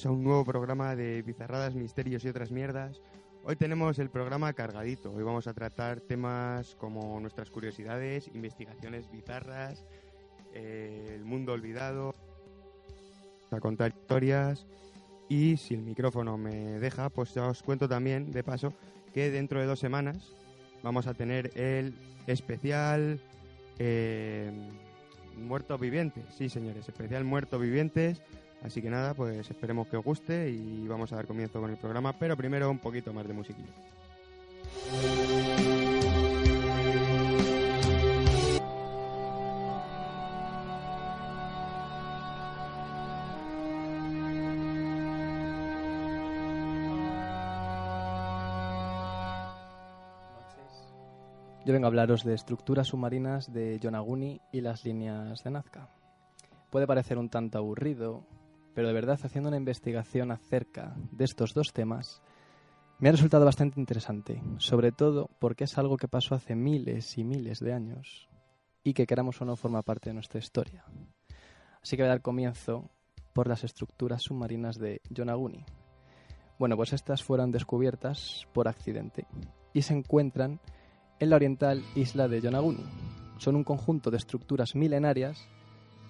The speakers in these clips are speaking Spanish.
bienvenidos a un nuevo programa de Bizarradas, Misterios y otras mierdas. Hoy tenemos el programa cargadito. Hoy vamos a tratar temas como nuestras curiosidades, investigaciones bizarras, eh, el mundo olvidado, a contar historias y si el micrófono me deja, pues ya os cuento también, de paso, que dentro de dos semanas vamos a tener el especial eh, Muertos Vivientes. Sí, señores, especial Muertos Vivientes. Así que nada, pues esperemos que os guste y vamos a dar comienzo con el programa, pero primero un poquito más de musiquilla. Yo vengo a hablaros de estructuras submarinas de Yonaguni y las líneas de Nazca. Puede parecer un tanto aburrido, pero de verdad haciendo una investigación acerca de estos dos temas, me ha resultado bastante interesante, sobre todo porque es algo que pasó hace miles y miles de años y que queramos o no forma parte de nuestra historia. Así que voy a dar comienzo por las estructuras submarinas de Yonaguni. Bueno, pues estas fueron descubiertas por accidente y se encuentran en la oriental isla de Yonaguni. Son un conjunto de estructuras milenarias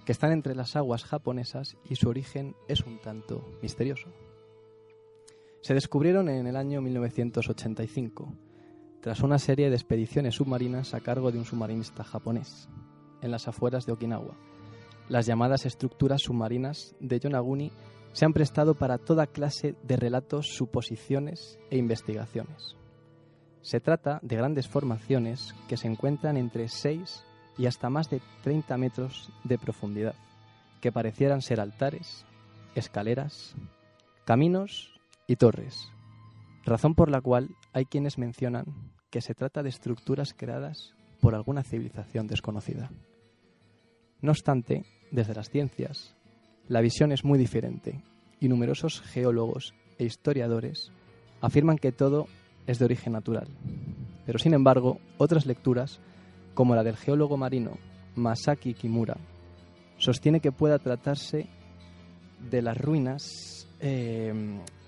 que están entre las aguas japonesas y su origen es un tanto misterioso. Se descubrieron en el año 1985, tras una serie de expediciones submarinas a cargo de un submarinista japonés, en las afueras de Okinawa. Las llamadas estructuras submarinas de Yonaguni se han prestado para toda clase de relatos, suposiciones e investigaciones. Se trata de grandes formaciones que se encuentran entre 6 y hasta más de 30 metros de profundidad, que parecieran ser altares, escaleras, caminos y torres, razón por la cual hay quienes mencionan que se trata de estructuras creadas por alguna civilización desconocida. No obstante, desde las ciencias, la visión es muy diferente y numerosos geólogos e historiadores afirman que todo es de origen natural. Pero sin embargo, otras lecturas, como la del geólogo marino Masaki Kimura, sostiene que pueda tratarse de las ruinas eh,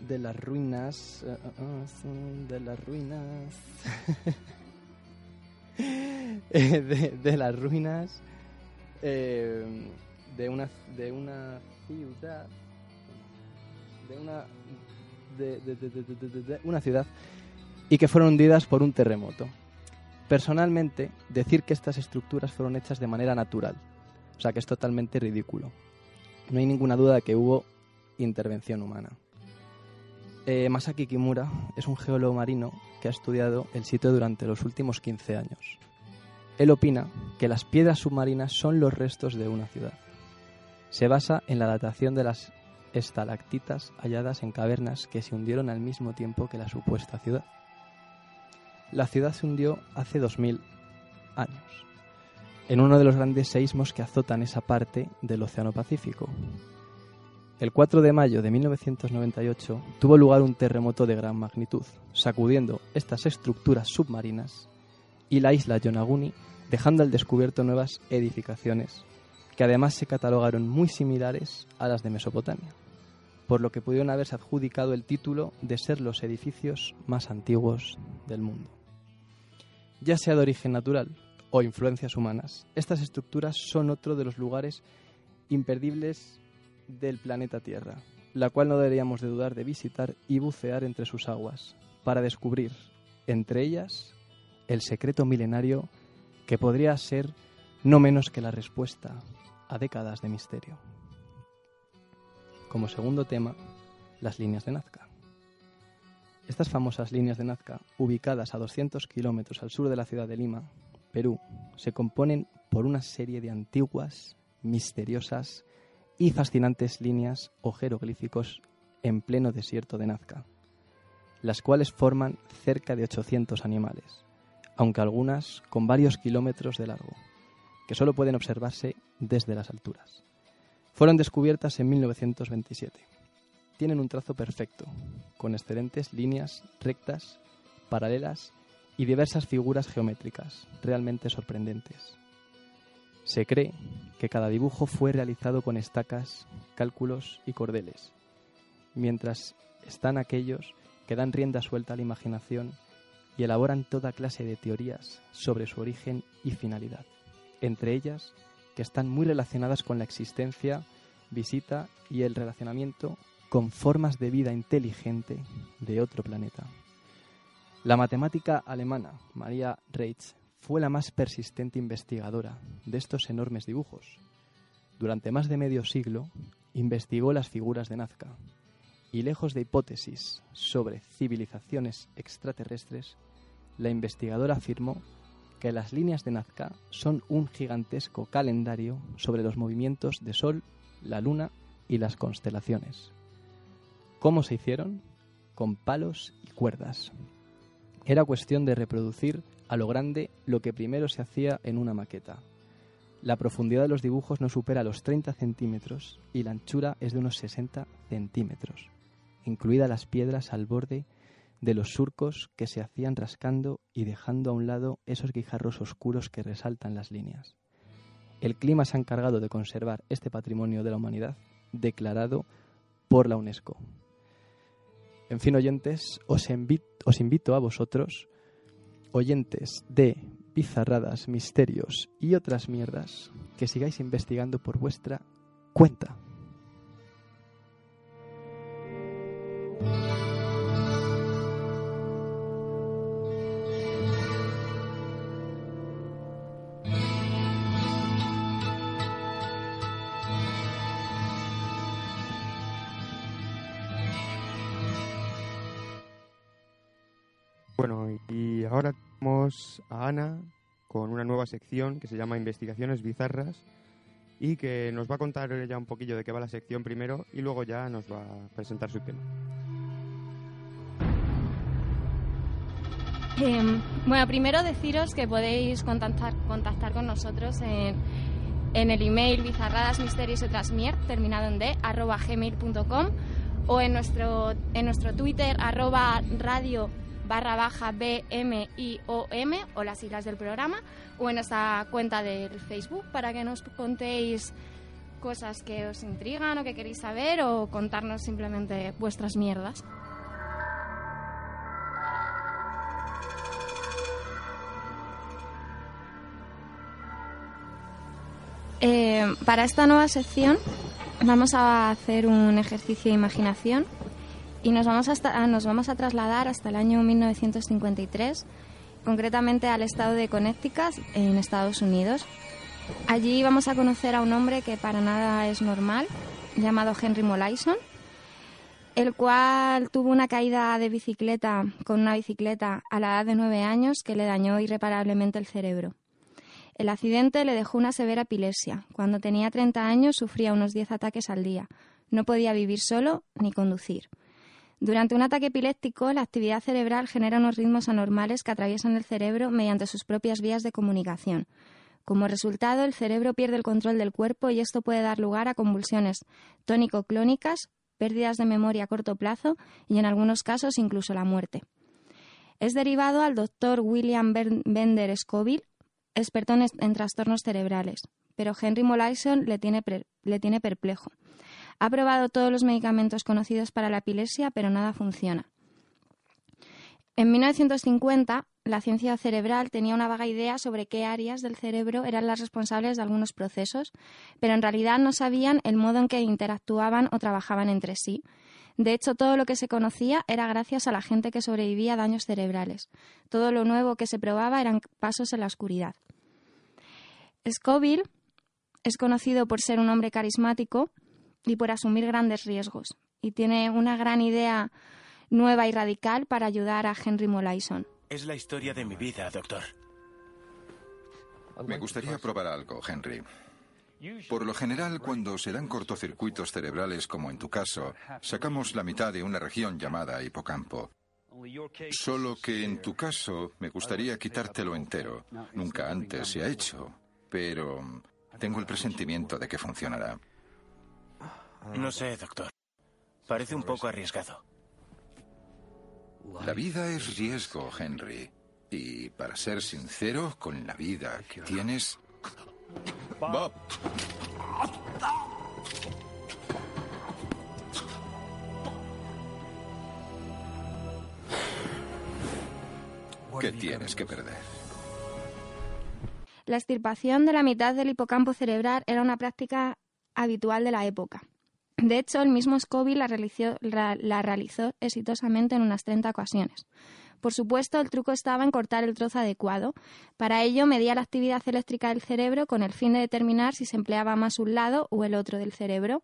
de las ruinas eh, eh, de las ruinas de, de, las ruinas de una de una ciudad de una de, una ciudad y que fueron hundidas por un terremoto. Personalmente, decir que estas estructuras fueron hechas de manera natural, o sea que es totalmente ridículo. No hay ninguna duda de que hubo intervención humana. Eh, Masaki Kimura es un geólogo marino que ha estudiado el sitio durante los últimos 15 años. Él opina que las piedras submarinas son los restos de una ciudad. Se basa en la datación de las estalactitas halladas en cavernas que se hundieron al mismo tiempo que la supuesta ciudad. La ciudad se hundió hace 2000 años, en uno de los grandes seísmos que azotan esa parte del Océano Pacífico. El 4 de mayo de 1998 tuvo lugar un terremoto de gran magnitud, sacudiendo estas estructuras submarinas y la isla Yonaguni, dejando al descubierto nuevas edificaciones, que además se catalogaron muy similares a las de Mesopotamia, por lo que pudieron haberse adjudicado el título de ser los edificios más antiguos del mundo ya sea de origen natural o influencias humanas. Estas estructuras son otro de los lugares imperdibles del planeta Tierra, la cual no deberíamos de dudar de visitar y bucear entre sus aguas, para descubrir, entre ellas, el secreto milenario que podría ser no menos que la respuesta a décadas de misterio. Como segundo tema, las líneas de Nazca. Estas famosas líneas de Nazca, ubicadas a 200 kilómetros al sur de la ciudad de Lima, Perú, se componen por una serie de antiguas, misteriosas y fascinantes líneas o jeroglíficos en pleno desierto de Nazca, las cuales forman cerca de 800 animales, aunque algunas con varios kilómetros de largo, que solo pueden observarse desde las alturas. Fueron descubiertas en 1927 tienen un trazo perfecto, con excelentes líneas rectas, paralelas y diversas figuras geométricas, realmente sorprendentes. Se cree que cada dibujo fue realizado con estacas, cálculos y cordeles, mientras están aquellos que dan rienda suelta a la imaginación y elaboran toda clase de teorías sobre su origen y finalidad, entre ellas que están muy relacionadas con la existencia, visita y el relacionamiento con formas de vida inteligente de otro planeta. La matemática alemana Maria Reitz fue la más persistente investigadora de estos enormes dibujos. Durante más de medio siglo investigó las figuras de Nazca y lejos de hipótesis sobre civilizaciones extraterrestres, la investigadora afirmó que las líneas de Nazca son un gigantesco calendario sobre los movimientos de Sol, la Luna y las constelaciones. ¿Cómo se hicieron? Con palos y cuerdas. Era cuestión de reproducir a lo grande lo que primero se hacía en una maqueta. La profundidad de los dibujos no supera los 30 centímetros y la anchura es de unos 60 centímetros, incluidas las piedras al borde de los surcos que se hacían rascando y dejando a un lado esos guijarros oscuros que resaltan las líneas. El clima se ha encargado de conservar este patrimonio de la humanidad declarado por la UNESCO. En fin, oyentes, os, os invito a vosotros, oyentes de bizarradas, misterios y otras mierdas, que sigáis investigando por vuestra cuenta. Nueva sección que se llama Investigaciones Bizarras y que nos va a contar ya un poquillo de qué va la sección primero y luego ya nos va a presentar su tema. Em, bueno, primero deciros que podéis contactar, contactar con nosotros en, en el email bizarradasmisterios terminado en d, arroba gmail.com o en nuestro, en nuestro Twitter, arroba radio barra baja BMIOM o las siglas del programa o en nuestra cuenta del Facebook para que nos contéis cosas que os intrigan o que queréis saber o contarnos simplemente vuestras mierdas. Eh, para esta nueva sección vamos a hacer un ejercicio de imaginación y nos vamos, a, nos vamos a trasladar hasta el año 1953, concretamente al estado de Connecticut, en Estados Unidos. Allí vamos a conocer a un hombre que para nada es normal, llamado Henry Molaison, el cual tuvo una caída de bicicleta con una bicicleta a la edad de nueve años que le dañó irreparablemente el cerebro. El accidente le dejó una severa epilepsia. Cuando tenía 30 años sufría unos 10 ataques al día. No podía vivir solo ni conducir. Durante un ataque epiléptico, la actividad cerebral genera unos ritmos anormales que atraviesan el cerebro mediante sus propias vías de comunicación. Como resultado, el cerebro pierde el control del cuerpo y esto puede dar lugar a convulsiones tónico-clónicas, pérdidas de memoria a corto plazo y, en algunos casos, incluso la muerte. Es derivado al doctor William Bender Scoville, experto en, trastornos cerebrales, pero Henry Molaison le tiene, le tiene perplejo. Ha probado todos los medicamentos conocidos para la epilepsia, pero nada funciona. En 1950, la ciencia cerebral tenía una vaga idea sobre qué áreas del cerebro eran las responsables de algunos procesos, pero en realidad no sabían el modo en que interactuaban o trabajaban entre sí. De hecho, todo lo que se conocía era gracias a la gente que sobrevivía a daños cerebrales. Todo lo nuevo que se probaba eran pasos en la oscuridad. Scoville es conocido por ser un hombre carismático y por asumir grandes riesgos. Y tiene una gran idea nueva y radical para ayudar a Henry Molaison. Es la historia de mi vida, doctor. Me gustaría probar algo, Henry. Por lo general, cuando se dan cortocircuitos cerebrales, como en tu caso, sacamos la mitad de una región llamada hipocampo. Solo que en tu caso me gustaría quitártelo entero. Nunca antes se ha hecho, pero tengo el presentimiento de que funcionará. Ah, no sé, doctor. Parece un poco arriesgado. La vida es riesgo, Henry. Y para ser sincero, con la vida que tienes... Bob. ¿Qué tienes que perder? La extirpación de la mitad del hipocampo cerebral era una práctica habitual de la época. De hecho, el mismo realizó, la realizó exitosamente en unas 30 ocasiones. Por supuesto, el truco estaba en cortar el trozo adecuado. Para ello, medía la actividad eléctrica del cerebro con el fin de determinar si se empleaba más un lado o el otro del cerebro.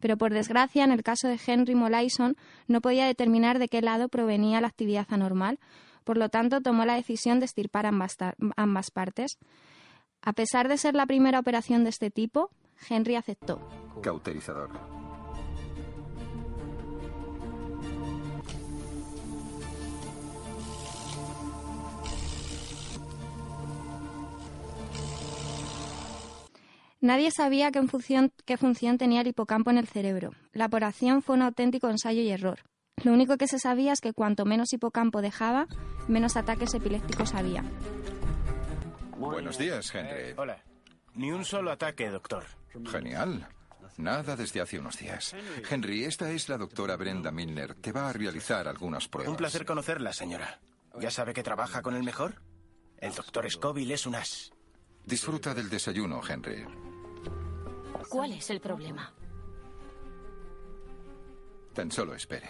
Pero por desgracia, en el caso de Henry Molaison, no podía determinar de qué lado provenía la actividad anormal. Por lo tanto, tomó la decisión de estirpar ambas, ambas partes. A pesar de ser la primera operación de este tipo, Henry aceptó. Cauterizador. Nadie sabía qué función, qué función tenía el hipocampo en el cerebro. La operación fue un auténtico ensayo y error. Lo único que se sabía es que cuanto menos hipocampo dejaba, menos ataques epilépticos había. Buenos días, Henry. Hola. Ni un solo ataque, doctor. Genial. Nada desde hace unos días. Henry, esta es la doctora Brenda Milner. Te va a realizar algunas pruebas. Un placer conocerla, señora. ¿Ya sabe que trabaja con el mejor? El doctor Scoville es un as. Disfruta del desayuno, Henry. ¿Cuál es el problema? Tan solo espere.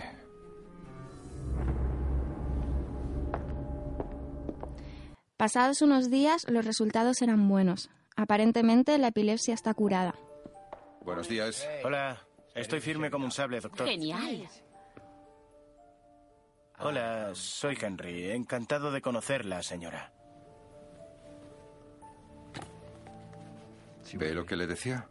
Pasados unos días, los resultados eran buenos. Aparentemente, la epilepsia está curada. Buenos días. Hola, estoy firme como un sable, doctor. Genial. Hola, soy Henry. Encantado de conocerla, señora. ¿Ve lo que le decía?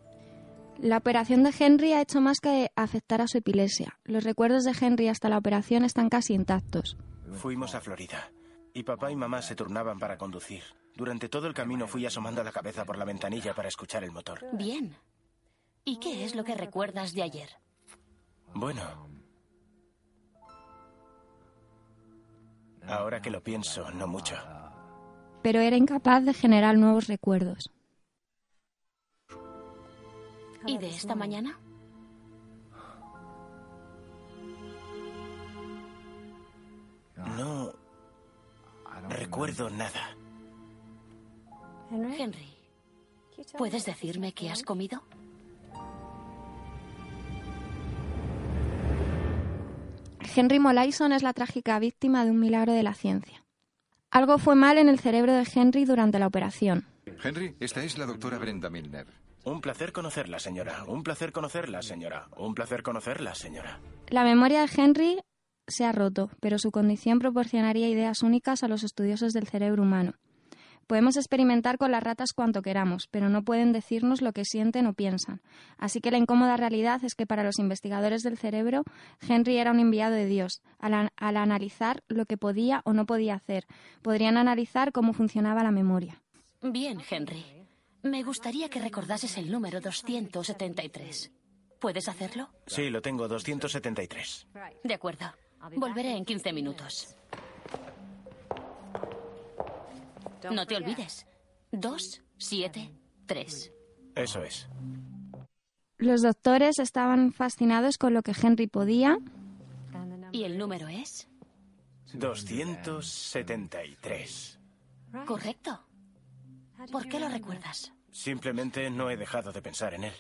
La operación de Henry ha hecho más que afectar a su epilepsia. Los recuerdos de Henry hasta la operación están casi intactos. Fuimos a Florida y papá y mamá se turnaban para conducir. Durante todo el camino fui asomando la cabeza por la ventanilla para escuchar el motor. Bien. ¿Y qué es lo que recuerdas de ayer? Bueno. Ahora que lo pienso, no mucho. Pero era incapaz de generar nuevos recuerdos. ¿Y de esta mañana? No recuerdo nada. Henry, ¿puedes decirme qué has comido? Henry Molaison es la trágica víctima de un milagro de la ciencia. Algo fue mal en el cerebro de Henry durante la operación. Henry, esta es la doctora Brenda Milner. Un placer conocerla, señora. Un placer conocerla, señora. Un placer conocerla, señora. La memoria de Henry se ha roto, pero su condición proporcionaría ideas únicas a los estudiosos del cerebro humano. Podemos experimentar con las ratas cuanto queramos, pero no pueden decirnos lo que sienten o piensan. Así que la incómoda realidad es que para los investigadores del cerebro, Henry era un enviado de Dios. Al, al analizar lo que podía o no podía hacer, podrían analizar cómo funcionaba la memoria. Bien, Henry. Me gustaría que recordases el número 273. ¿Puedes hacerlo? Sí, lo tengo, 273. De acuerdo. Volveré en 15 minutos. No te olvides. 2, 7, 3. Eso es. Los doctores estaban fascinados con lo que Henry podía. ¿Y el número es? 273. Correcto. ¿Por qué lo recuerdas? Simplemente no he dejado de pensar en él.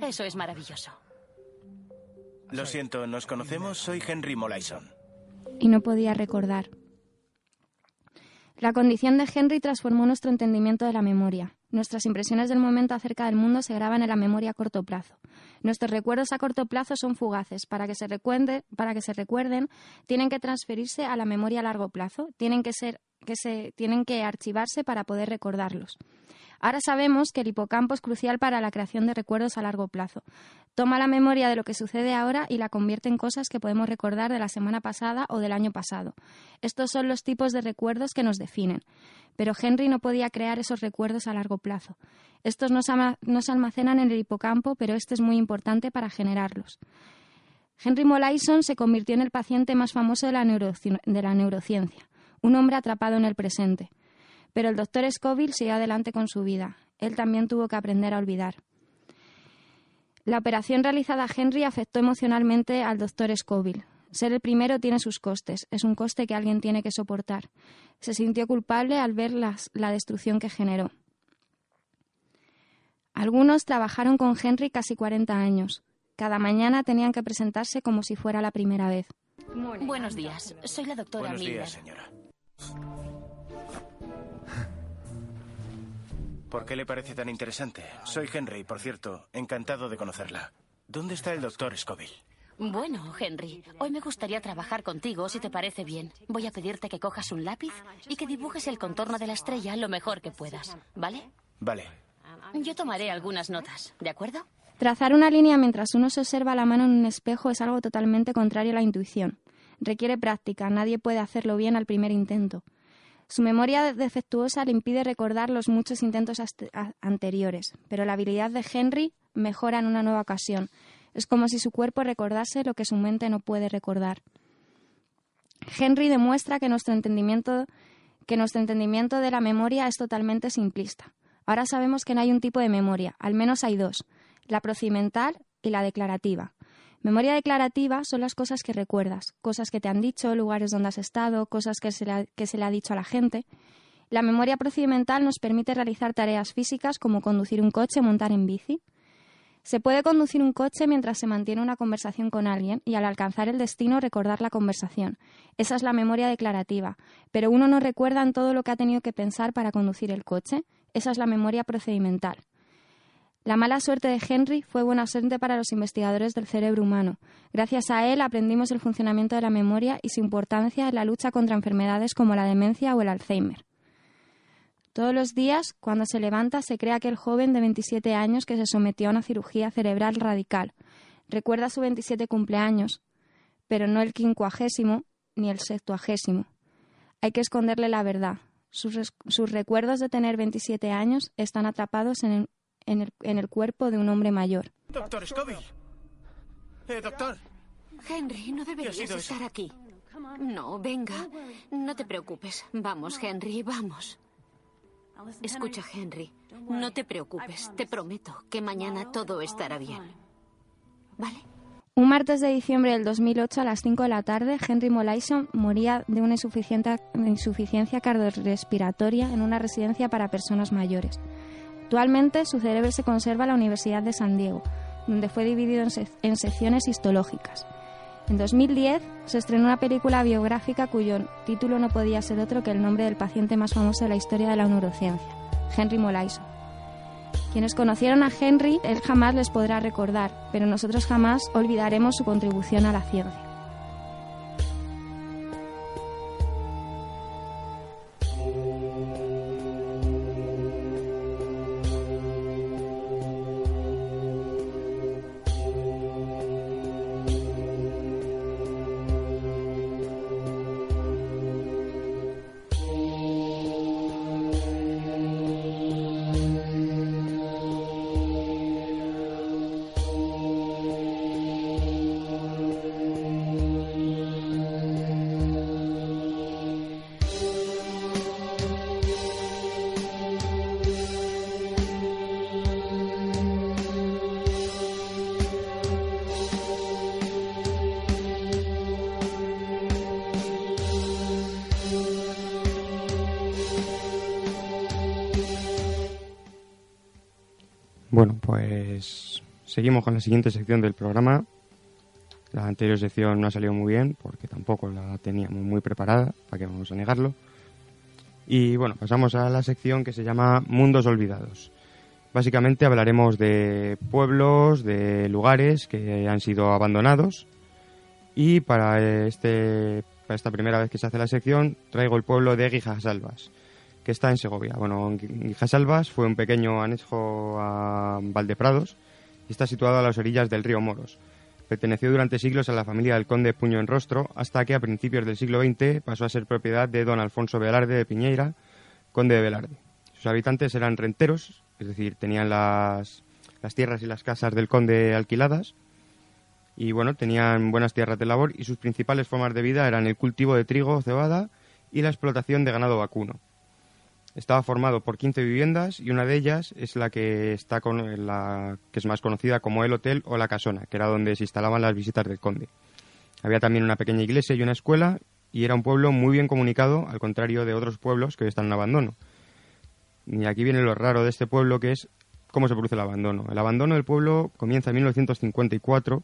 Eso es maravilloso. Lo siento, ¿nos conocemos? Soy Henry Molaison. Y no podía recordar. La condición de Henry transformó nuestro entendimiento de la memoria. Nuestras impresiones del momento acerca del mundo se graban en la memoria a corto plazo. Nuestros recuerdos a corto plazo son fugaces. Para que se, recuerde, para que se recuerden, tienen que transferirse a la memoria a largo plazo. Tienen que, ser, que se, tienen que archivarse para poder recordarlos. Ahora sabemos que el hipocampo es crucial para la creación de recuerdos a largo plazo. Toma la memoria de lo que sucede ahora y la convierte en cosas que podemos recordar de la semana pasada o del año pasado. Estos son los tipos de recuerdos que nos definen. Pero Henry no podía crear esos recuerdos a largo plazo. Estos no se almacenan en el hipocampo, pero este es muy importante para generarlos. Henry Molaison se convirtió en el paciente más famoso de la, de la neurociencia, un hombre atrapado en el presente. Pero el doctor Scoville siguió adelante con su vida. Él también tuvo que aprender a olvidar. La operación realizada a Henry afectó emocionalmente al doctor Scoville. Ser el primero tiene sus costes, es un coste que alguien tiene que soportar. Se sintió culpable al ver la destrucción que generó. Algunos trabajaron con Henry casi 40 años. Cada mañana tenían que presentarse como si fuera la primera vez. Buenos días, soy la doctora Buenos Miller. días, señora. ¿Por qué le parece tan interesante? Soy Henry, por cierto. Encantado de conocerla. ¿Dónde está el doctor Scoville? Bueno, Henry, hoy me gustaría trabajar contigo, si te parece bien. Voy a pedirte que cojas un lápiz y que dibujes el contorno de la estrella lo mejor que puedas, ¿vale? Vale. Yo tomaré algunas notas, ¿de acuerdo? Trazar una línea mientras uno se observa la mano en un espejo es algo totalmente contrario a la intuición. Requiere práctica, nadie puede hacerlo bien al primer intento. Su memoria defectuosa le impide recordar los muchos intentos anteriores, pero la habilidad de Henry mejora en una nueva ocasión. Es como si su cuerpo recordase lo que su mente no puede recordar. Henry demuestra que nuestro entendimiento, que nuestro entendimiento de la memoria es totalmente simplista. Ahora sabemos que no hay un tipo de memoria, al menos hay dos, la procedimental y la declarativa. Memoria declarativa son las cosas que recuerdas, cosas que te han dicho, lugares donde has estado, cosas que se le ha, dicho a la gente. La memoria procedimental nos permite realizar tareas físicas como conducir un coche, montar en bici. Se puede conducir un coche mientras se mantiene una conversación con alguien y al alcanzar el destino recordar la conversación. Esa es la memoria declarativa, pero uno no recuerda en todo lo que ha tenido que pensar para conducir el coche. Esa es la memoria procedimental. La mala suerte de Henry fue buena suerte para los investigadores del cerebro humano. Gracias a él aprendimos el funcionamiento de la memoria y su importancia en la lucha contra enfermedades como la demencia o el Alzheimer. Todos los días, cuando se levanta, se cree aquel joven de 27 años que se sometió a una cirugía cerebral radical. Recuerda su 27 cumpleaños, pero no el quincuagésimo ni el septuagésimo. Hay que esconderle la verdad. Sus, sus recuerdos de tener 27 años están atrapados en, en el, en el cuerpo de un hombre mayor. Doctor Scoville. Eh, doctor. Henry, no deberías sido estar eso? aquí. No, venga. No te preocupes. Vamos, Henry, vamos. Escucha, Henry. No te preocupes. Te prometo que mañana todo estará bien. ¿Vale? Un martes de diciembre del 2008 a las 5 de la tarde, Henry Molaison moría de una insuficiencia cardiorrespiratoria en una residencia para personas mayores. Actualmente su cerebro se conserva en la Universidad de San Diego, donde fue dividido en, sec- en secciones histológicas. En 2010 se estrenó una película biográfica cuyo título no podía ser otro que el nombre del paciente más famoso de la historia de la neurociencia, Henry Molaison. Quienes conocieron a Henry, él jamás les podrá recordar, pero nosotros jamás olvidaremos su contribución a la ciencia. Pues seguimos con la siguiente sección del programa. La anterior sección no ha salido muy bien porque tampoco la teníamos muy preparada, para que vamos a negarlo. Y bueno, pasamos a la sección que se llama Mundos Olvidados. Básicamente hablaremos de pueblos, de lugares que han sido abandonados. Y para, este, para esta primera vez que se hace la sección, traigo el pueblo de Guijasalvas, que está en Segovia. Bueno, Guijasalvas fue un pequeño anejo a Valdeprados y está situado a las orillas del río Moros. Perteneció durante siglos a la familia del conde Puño en Rostro, hasta que a principios del siglo XX pasó a ser propiedad de don Alfonso Velarde de Piñeira, conde de Velarde. Sus habitantes eran renteros, es decir, tenían las, las tierras y las casas del conde alquiladas, y bueno, tenían buenas tierras de labor y sus principales formas de vida eran el cultivo de trigo, cebada y la explotación de ganado vacuno. Estaba formado por 15 viviendas y una de ellas es la que está con la que es más conocida como el hotel o la casona, que era donde se instalaban las visitas del conde. Había también una pequeña iglesia y una escuela y era un pueblo muy bien comunicado, al contrario de otros pueblos que hoy están en abandono. Y aquí viene lo raro de este pueblo, que es cómo se produce el abandono. El abandono del pueblo comienza en 1954,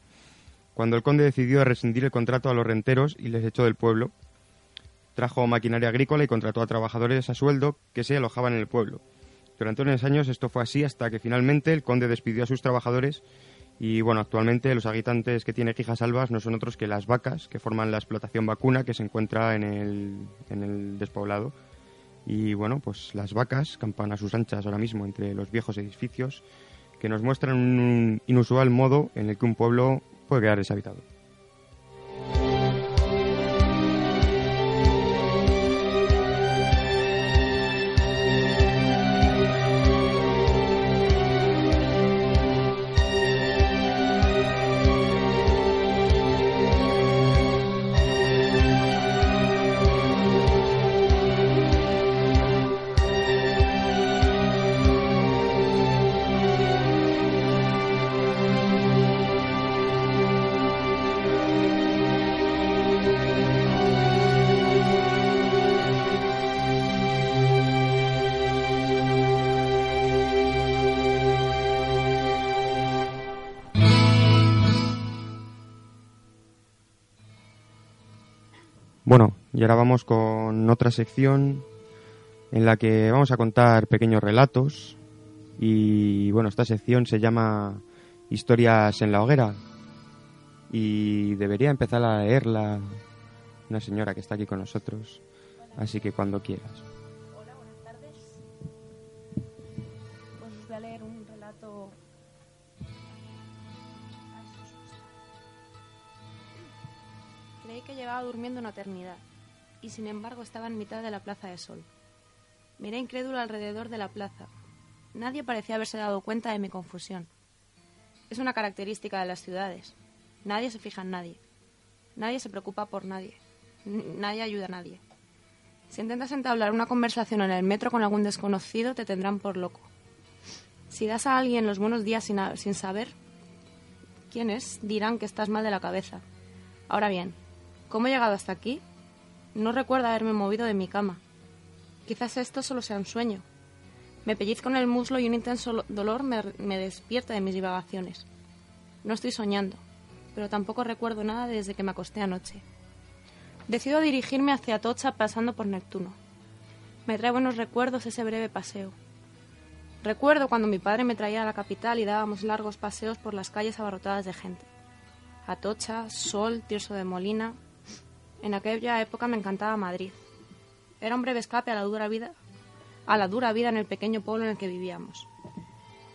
cuando el conde decidió rescindir el contrato a los renteros y les echó del pueblo. Trajo maquinaria agrícola y contrató a trabajadores a sueldo que se alojaban en el pueblo. Durante unos años esto fue así hasta que finalmente el conde despidió a sus trabajadores y bueno, actualmente los habitantes que tiene Salvas no son otros que las vacas que forman la explotación vacuna que se encuentra en el, en el despoblado. Y bueno, pues las vacas campan a sus anchas ahora mismo entre los viejos edificios que nos muestran un inusual modo en el que un pueblo puede quedar deshabitado. Y ahora vamos con otra sección en la que vamos a contar pequeños relatos. Y bueno, esta sección se llama Historias en la hoguera. Y debería empezar a leerla una señora que está aquí con nosotros. Así que cuando quieras. Hola, buenas tardes. Pues os voy a leer un relato Creí que llevaba durmiendo una eternidad, y sin embargo estaba en mitad de la Plaza de Sol. Miré incrédulo alrededor de la plaza. Nadie parecía haberse dado cuenta de mi confusión. Es una característica de las ciudades. Nadie se fija en nadie. Nadie se preocupa por nadie. nadie ayuda a nadie. Si intentas entablar una conversación en el metro con algún desconocido, te tendrán por loco. Si das a alguien los buenos días sin, sin saber quién es, dirán que estás mal de la cabeza. Ahora bien, ¿Cómo he llegado hasta aquí? No recuerdo haberme movido de mi cama. Quizás esto solo sea un sueño. Me pellizco en el muslo y un intenso dolor me, despierta de mis divagaciones. No estoy soñando, pero tampoco recuerdo nada desde que me acosté anoche. Decido dirigirme hacia Tocha pasando por Neptuno. Me trae buenos recuerdos ese breve paseo. Recuerdo cuando mi padre me traía a la capital y dábamos largos paseos por las calles abarrotadas de gente. Atocha, Sol, Tirso de Molina, en aquella época me encantaba Madrid. Era un breve escape a la dura vida, a la dura vida en el pequeño pueblo en el que vivíamos.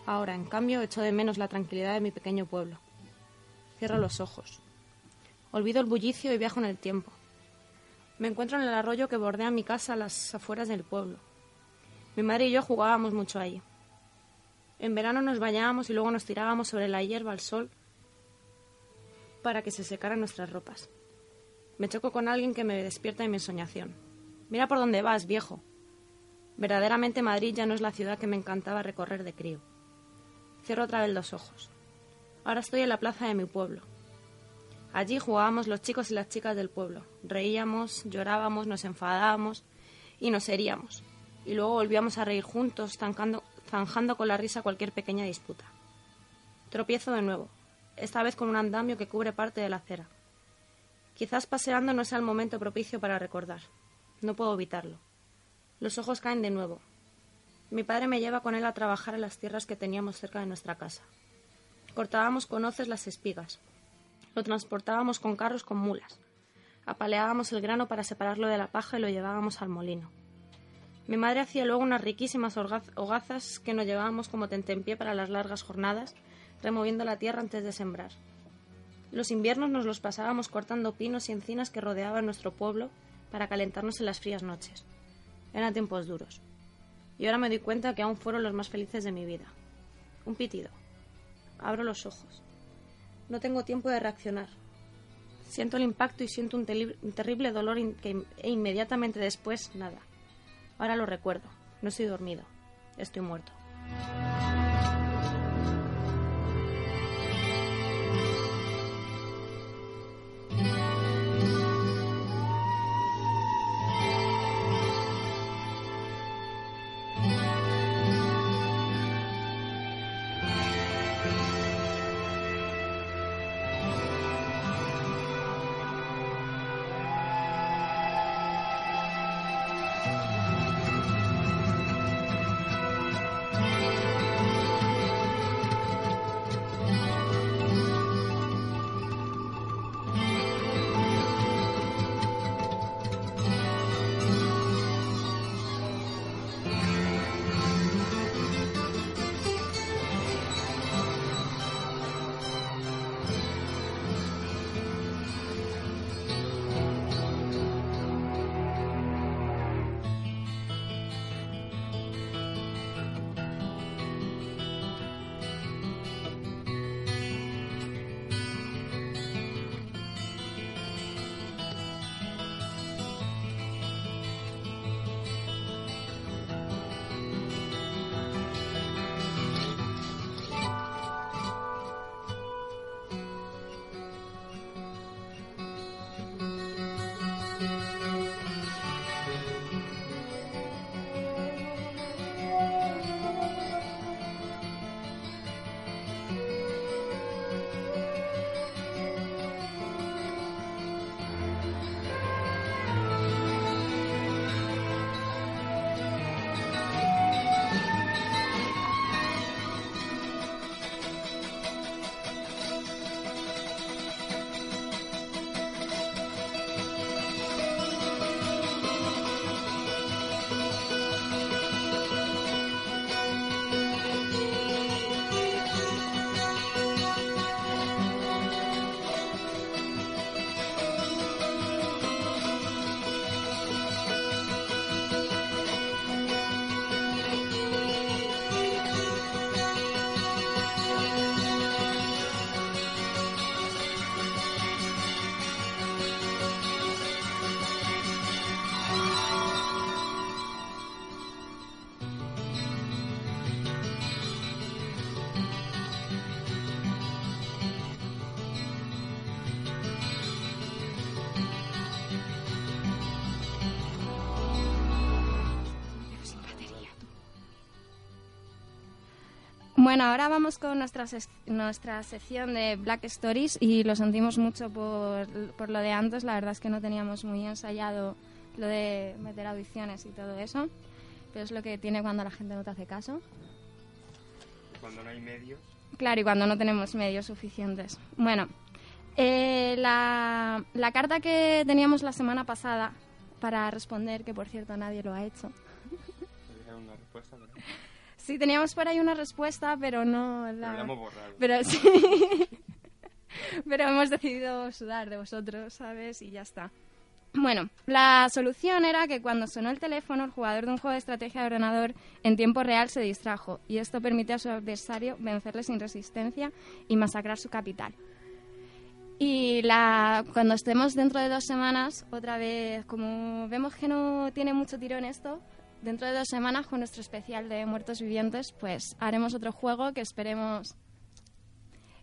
Ahora, en cambio, echo de menos la tranquilidad de mi pequeño pueblo. Cierro los ojos. Olvido el bullicio y viajo en el tiempo. Me encuentro en el arroyo que bordea mi casa a las afueras del pueblo. Mi madre y yo jugábamos mucho allí. En verano nos bañábamos y luego nos tirábamos sobre la hierba al sol para que se secaran nuestras ropas. Me choco con alguien que me despierta de mi ensoñación. Mira por dónde vas, viejo. Verdaderamente Madrid ya no es la ciudad que me encantaba recorrer de crío. Cierro otra vez los ojos. Ahora estoy en la plaza de mi pueblo. Allí jugábamos los chicos y las chicas del pueblo. Reíamos, llorábamos, nos enfadábamos y nos heríamos. Y luego volvíamos a reír juntos, zanjando con la risa cualquier pequeña disputa. Tropiezo de nuevo, esta vez con un andamio que cubre parte de la acera. Quizás paseando no sea el momento propicio para recordar. No puedo evitarlo. Los ojos caen de nuevo. Mi padre me lleva con él a trabajar en las tierras que teníamos cerca de nuestra casa. Cortábamos con hoces las espigas. Lo transportábamos con carros con mulas. Apaleábamos el grano para separarlo de la paja y lo llevábamos al molino. Mi madre hacía luego unas riquísimas hogazas que nos llevábamos como tentempié para las largas jornadas, removiendo la tierra antes de sembrar. Los inviernos nos los pasábamos cortando pinos y encinas que rodeaban nuestro pueblo para calentarnos en las frías noches. Eran tiempos duros. Y ahora me doy cuenta que aún fueron los más felices de mi vida. Un pitido. Abro los ojos. No tengo tiempo de reaccionar. Siento el impacto y siento un, terrible dolor e inmediatamente después nada. Ahora lo recuerdo. No estoy dormido. Estoy muerto. Bueno, ahora vamos con nuestra, nuestra sección de Black Stories y lo sentimos mucho por, por, lo de antes. La verdad es que no teníamos muy ensayado lo de meter audiciones y todo eso, pero es lo que tiene cuando la gente no te hace caso. Cuando no hay medios. Claro, y cuando no tenemos medios suficientes. Bueno, eh, la, la carta que teníamos la semana pasada para responder, que por cierto nadie lo ha hecho. una respuesta, ¿no? Sí, teníamos por ahí una respuesta, pero no... La... Pero la hemos borrado. Pero sí. pero hemos decidido sudar de vosotros, ¿sabes? Y ya está. Bueno, la solución era que cuando sonó el teléfono, el jugador de un juego de estrategia de ordenador en tiempo real se distrajo y esto permite a su adversario vencerle sin resistencia y masacrar su capital. Y la, cuando estemos dentro de dos semanas, otra vez, como vemos que no tiene mucho tirón esto, dentro de dos semanas con nuestro especial de muertos vivientes, pues haremos otro juego que esperemos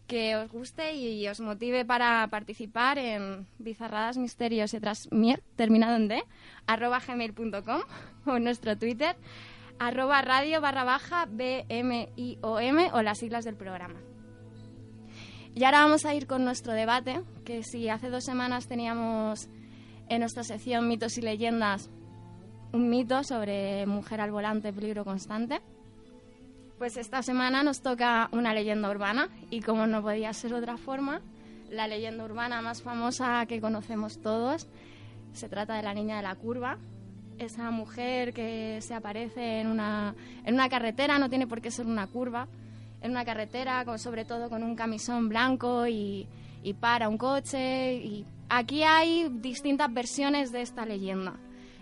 que os guste y os motive para participar en Bizarradas, Misterios y otras mier, terminado en D, arroba gmail.com o en nuestro Twitter, arroba radio barra baja BMIOM o las siglas del programa. Y ahora vamos a ir con nuestro debate, que si hace dos semanas teníamos en nuestra sección mitos y leyendas un mito sobre mujer al volante, peligro constante. Pues esta semana nos toca una leyenda urbana y como no podía ser otra forma, la leyenda urbana más famosa que conocemos todos se trata de la niña de la curva, esa mujer que se aparece en una, en una carretera, no tiene por qué ser una curva, en una carretera, con, sobre todo con un camisón blanco y, y para un coche. Y aquí hay distintas versiones de esta leyenda.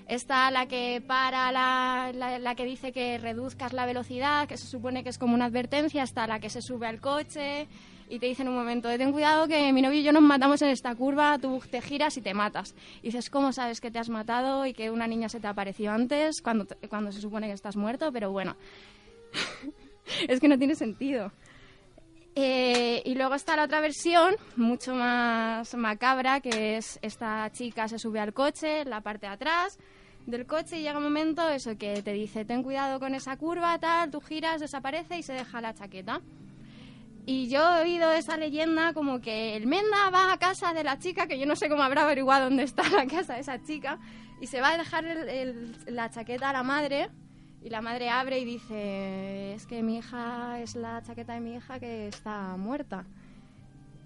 Está la que para, la, la, que dice que reduzcas la velocidad, que se supone que es como una advertencia. Está la que se sube al coche y te dice en un momento, ten cuidado que mi novio y yo nos matamos en esta curva, tú te giras y te matas. Y dices, ¿cómo sabes que te has matado y que una niña se te apareció antes cuando, cuando se supone que estás muerto? Pero bueno, es que no tiene sentido. Eh, y luego está la otra versión, mucho más macabra, que es esta chica se sube al coche, la parte de atrás, del coche y llega un momento eso que te dice ten cuidado con esa curva tal tú giras desaparece y se deja la chaqueta y yo he oído esa leyenda como que el Menda va a casa de la chica que yo no sé cómo habrá averiguado dónde está la casa de esa chica y se va a dejar la chaqueta a la madre y la madre abre y dice es que mi hija es la chaqueta de mi hija que está muerta.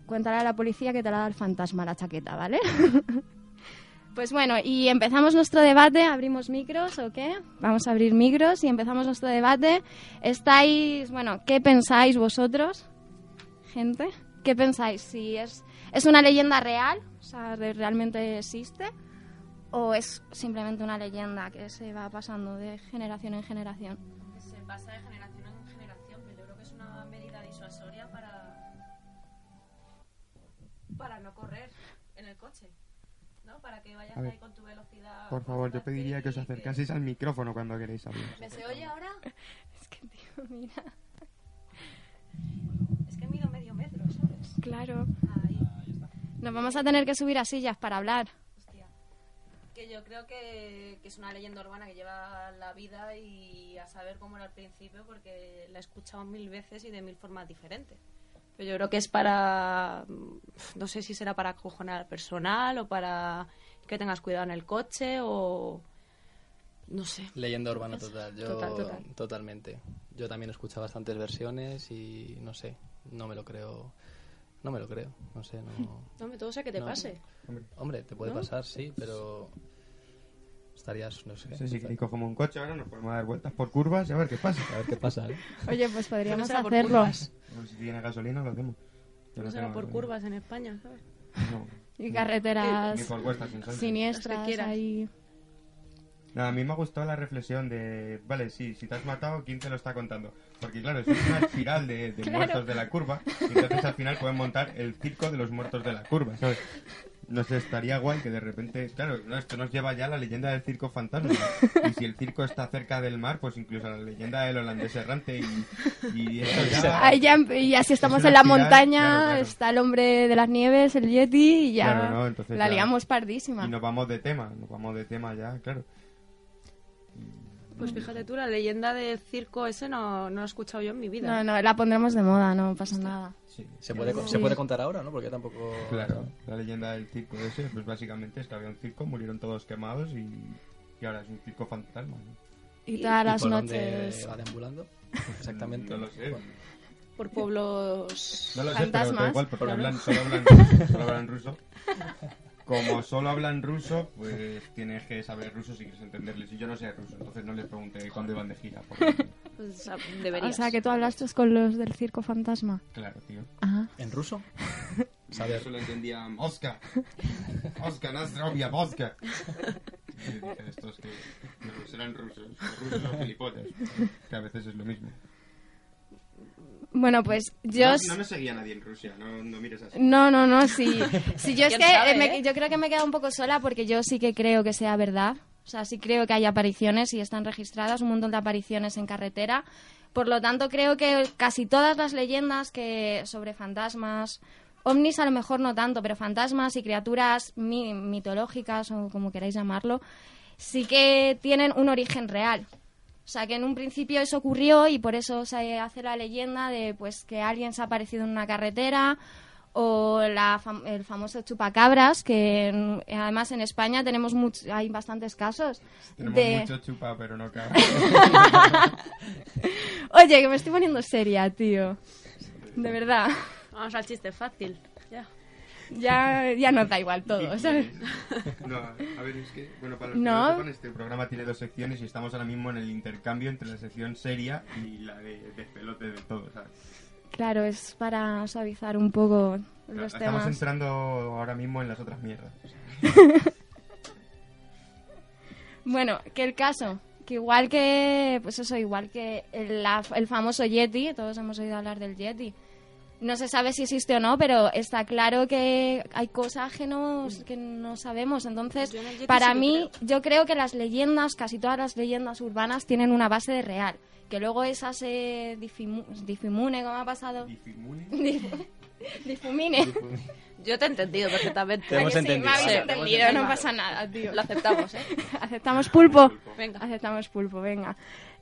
Cuéntale a la policía que te la da el fantasma la chaqueta vale Pues bueno, y empezamos nuestro debate, abrimos micros o qué? Vamos a abrir micros y empezamos nuestro debate. ¿Estáis, bueno, qué pensáis vosotros, gente? ¿Qué pensáis? Si es, es una leyenda real, o sea, realmente existe, o es simplemente una leyenda que se va pasando de generación en generación. Se pasa de generación en generación, pero yo creo que es una medida disuasoria para, para no correr en el coche para que vayas ahí con tu velocidad. Por favor, yo pediría que os acercaseis al micrófono cuando queréis hablar. ¿Me se oye ahora? es que, tío, mira. Es que mido medio metro, ¿sabes? Claro. Ahí. Nos vamos a tener que subir a sillas para hablar. Hostia. Que yo creo que, que es una leyenda urbana que lleva la vida y a saber cómo era al principio porque la he escuchado mil veces y de mil formas diferentes yo creo que es para, no sé si será para acojonar al personal o para que tengas cuidado en el coche o no sé. Leyenda urbana total, yo totalmente. Yo también he escuchado bastantes versiones y no sé, no me lo creo. No me lo creo, no sé, no. No, todo sea que te pase. Hombre, te puede pasar, sí, pero estarías, no sé. si cogemos un coche ahora, nos podemos dar vueltas por curvas y a ver qué pasa. A ver qué pasa, ¿eh? Oye, pues podríamos hacerlo. si tiene gasolina, lo hacemos. no, será por curvas en España, ¿sabes? No. Y carreteras siniestras ahí. No, a mí me ha gustado la reflexión de, vale, sí, si te has matado, ¿quién te lo está contando? Porque claro, es una espiral de, muertos de la curva, y entonces al final pueden montar el circo de los muertos de la curva, ¿sabes? No sé, estaría guay que de repente, claro, no, esto nos lleva ya a la leyenda del circo fantasma. Y si el circo está cerca del mar, pues incluso a la leyenda del holandés errante y, y esto ya... Ahí ya- y así estamos en la montaña, claro, claro. está el hombre de las nieves, el yeti, y ya Claro, ¿no? Entonces la ya- liamos pardísima. Y nos vamos de tema, nos vamos de tema ya, claro. Pues fíjate tú, la leyenda del circo ese no, no lo he escuchado yo en mi vida. No, no, la pondremos de moda, no pasa nada. Sí, Se puede, Sí. se puede contar ahora, ¿no? Porque tampoco... Claro, la leyenda del circo ese, pues básicamente es que había un circo, murieron todos quemados y, y ahora es un circo fantasma. ¿no? Y todas ¿Y las por noches... dónde va deambulando? Exactamente. No lo sé. Bueno, Por pueblos... No lo sé, pero da Fantasmas. igual, porque Claro. hablan, solo, hablan ruso, solo hablan ruso. Como solo hablan ruso, pues tienes que saber ruso si quieres entenderles. Y yo no sé ruso, entonces no les pregunté cuándo iban de gira. porque- Pues, deberías. O sea, que tú hablaste con los del circo fantasma. claro, tío. Ah. ¿En ruso? Yo Saber. solo entendía Oscar. Oscar, Nastrovia, Oscar. Y dije, estos que no, serán rusos. Rusos son gilipollas. Que a veces es lo mismo. Bueno, pues yo... No, no me seguía nadie en Rusia, no, no mires así. No, no, no, sí. sí yo es ¿Quién que sabe, eh, me- eh? yo creo que me he quedado un poco sola porque yo sí que creo que sea verdad. O sea, sí creo que hay apariciones y están registradas, un montón de apariciones en carretera. Por lo tanto, creo que casi todas las leyendas que sobre fantasmas, ovnis a lo mejor no tanto, pero fantasmas y criaturas mi- mitológicas o como queráis llamarlo, sí que tienen un origen real. O sea, que en un principio eso ocurrió y por eso se hace la leyenda de pues que alguien se ha aparecido en una carretera o la fam- el famoso chupacabras, que en- además en España tenemos much- hay bastantes casos. Tenemos de... mucho chupa, pero no cabe. Oye, que me estoy poniendo seria, tío. De verdad. Vamos al chiste fácil. Ya. Ya, ya nos da igual todo, ¿sabes? No, a ver, es que, bueno, para los que No. sepan, este programa tiene dos secciones y estamos ahora mismo en el intercambio entre la sección seria y la de despelote de todo, ¿sabes? Claro, es para suavizar un poco los Estamos temas. entrando ahora mismo en las otras mierdas. Bueno, que el caso, que igual que, pues eso, igual que el, la- el famoso Yeti, todos hemos oído hablar del Yeti. No se sabe si existe o no, pero está claro que hay cosas que no, que no sabemos. Entonces, Yo para sí mí, yo creo que las leyendas, casi todas las leyendas urbanas, tienen una base de real. Que luego esa se difimu- difumine, como ha pasado. Difimune. Dif- Difumine. Yo te he entendido perfectamente. Te hemos ¿A que sí? entendido. Me habéis Sí, entendido, no pasa nada, tío. Lo aceptamos, ¿eh? ¿Aceptamos pulpo? Venga. Aceptamos pulpo, venga.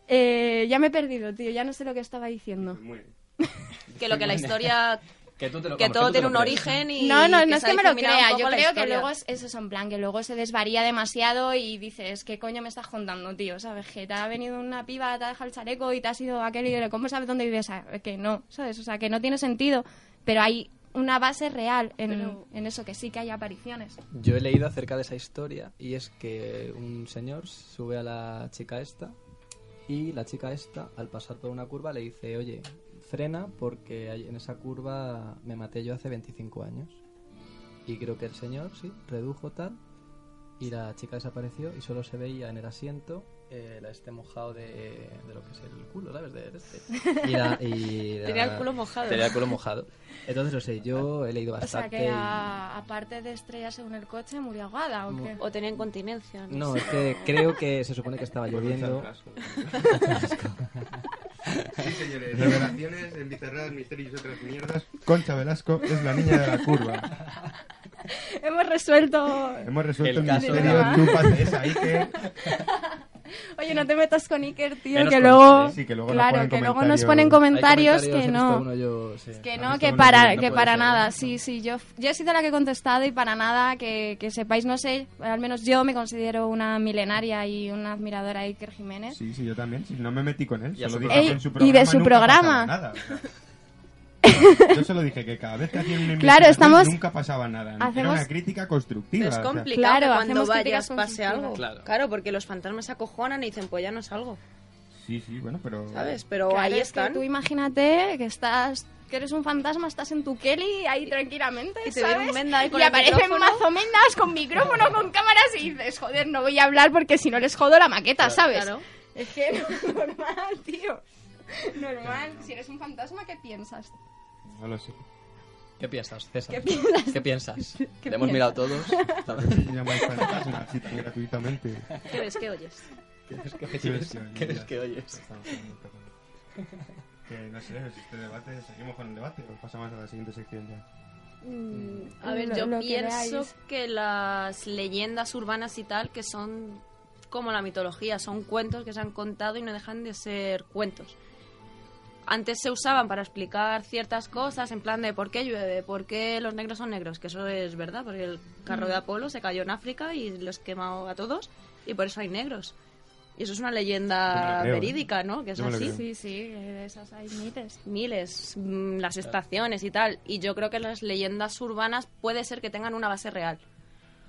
Eh, ya me he perdido, tío. Ya no sé lo que estaba diciendo. Muy bien. Que lo que la historia... Que, tú te lo- Que vamos, todo tú te tiene lo un crees. origen y... No, no, no es que me lo crea. Yo creo que luego es eso, es en plan, que luego se desvaría demasiado y dices, ¿qué coño me estás contando, tío? ¿Sabes? Que te ha venido una piba, te ha dejado el chaleco y te ha sido aquel y ¿cómo sabes dónde vives? Ah, Que no, ¿sabes? O sea, que no tiene sentido. Pero hay una base real en, Pero- en eso, que sí que hay apariciones. Yo he leído acerca de esa historia y es que un señor sube a la chica esta y la chica esta, al pasar por una curva, le dice, oye, frena porque en esa curva me maté yo hace 25 años. Y creo que el señor, sí, redujo tal y la chica desapareció y solo se veía en el asiento eh, la este mojado de, de lo que es el culo, ¿sabes? De, de este. Y la- y la- Tenía el culo mojado. Tenía el culo mojado. Entonces, no sé, yo he leído O bastante. sea, que y- a- aparte de estrellarse en el coche, murió ahogada, ¿o qué? O tenía incontinencia. No, No, sé. es que creo que se supone que estaba lloviendo. Sí, señores, revelaciones en Bizarradas, Misterios y otras mierdas. Concha Velasco es la niña de la curva. Hemos resuelto... Hemos resuelto El el, caso misterio. de- Chúpate esa, Iker. Oye, no te metas con Iker, tío, Menos que con luego... Sí, que luego nos claro, ponen que luego nos comentarios- ponen comentarios, que no... yo, sí. Que ¿Has no, que para, No que para ser, nada, sí, sí, yo, yo he sido la que he contestado y para nada, que, que sepáis, no sé, al menos yo me considero una milenaria y una admiradora de Iker Jiménez. Sí, sí, yo también. Sí, no me metí con él. Y Solo dije Ey, en su y programa de su programa. pasaba Nada, o sea. Yo solo dije que cada vez que hacían una Claro, estamos- nunca pasaba nada. Era hacemos- una crítica constructiva. Es complicado Claro, que cuando vayas pase algo. Claro. porque los fantasmas se acojonan y dicen, pues ya no salgo, Sí, sí, bueno, pero... ¿sabes? Pero Claro, ahí es que están. tú imagínate que estás que eres un fantasma, estás en tu Kelly ahí tranquilamente, Y te ¿sabes? un con y el aparecen mazo mendas con micrófono, con cámaras y dices, joder, no voy a hablar porque si no les jodo la maqueta, ¿sabes? Claro. Es que no, normal, tío. Normal. Si eres un fantasma, ¿qué piensas? No lo sé. ¿Qué piensas, César? ¿Qué piensas? ¿Qué piensas? ¿Qué Le hemos piensas? mirado todos. llamáis fantasma, así tan gratuitamente. ¿Qué ves? ¿Qué oyes? ¿Qué es que Sí, oyes? ¿Qué es ya. que oyes? Que no sé, si este debate, seguimos con el debate o pasamos a la siguiente sección ya. A ver, Lo- yo lo que pienso veáis. que las leyendas urbanas y tal, que son como la mitología, son cuentos que se han contado y no dejan de ser cuentos. Antes se usaban para explicar ciertas cosas, en plan de por qué llueve, por qué los negros son negros, que eso es verdad, porque el carro de Apolo se cayó en África y los quemó a todos, y por eso hay negros. Y eso es una leyenda creo, ¿eh? verídica, ¿no? Que es así. Sí, sí, de esas hay miles. miles, mm, las estaciones y tal. Y yo creo que las leyendas urbanas puede ser que tengan una base real.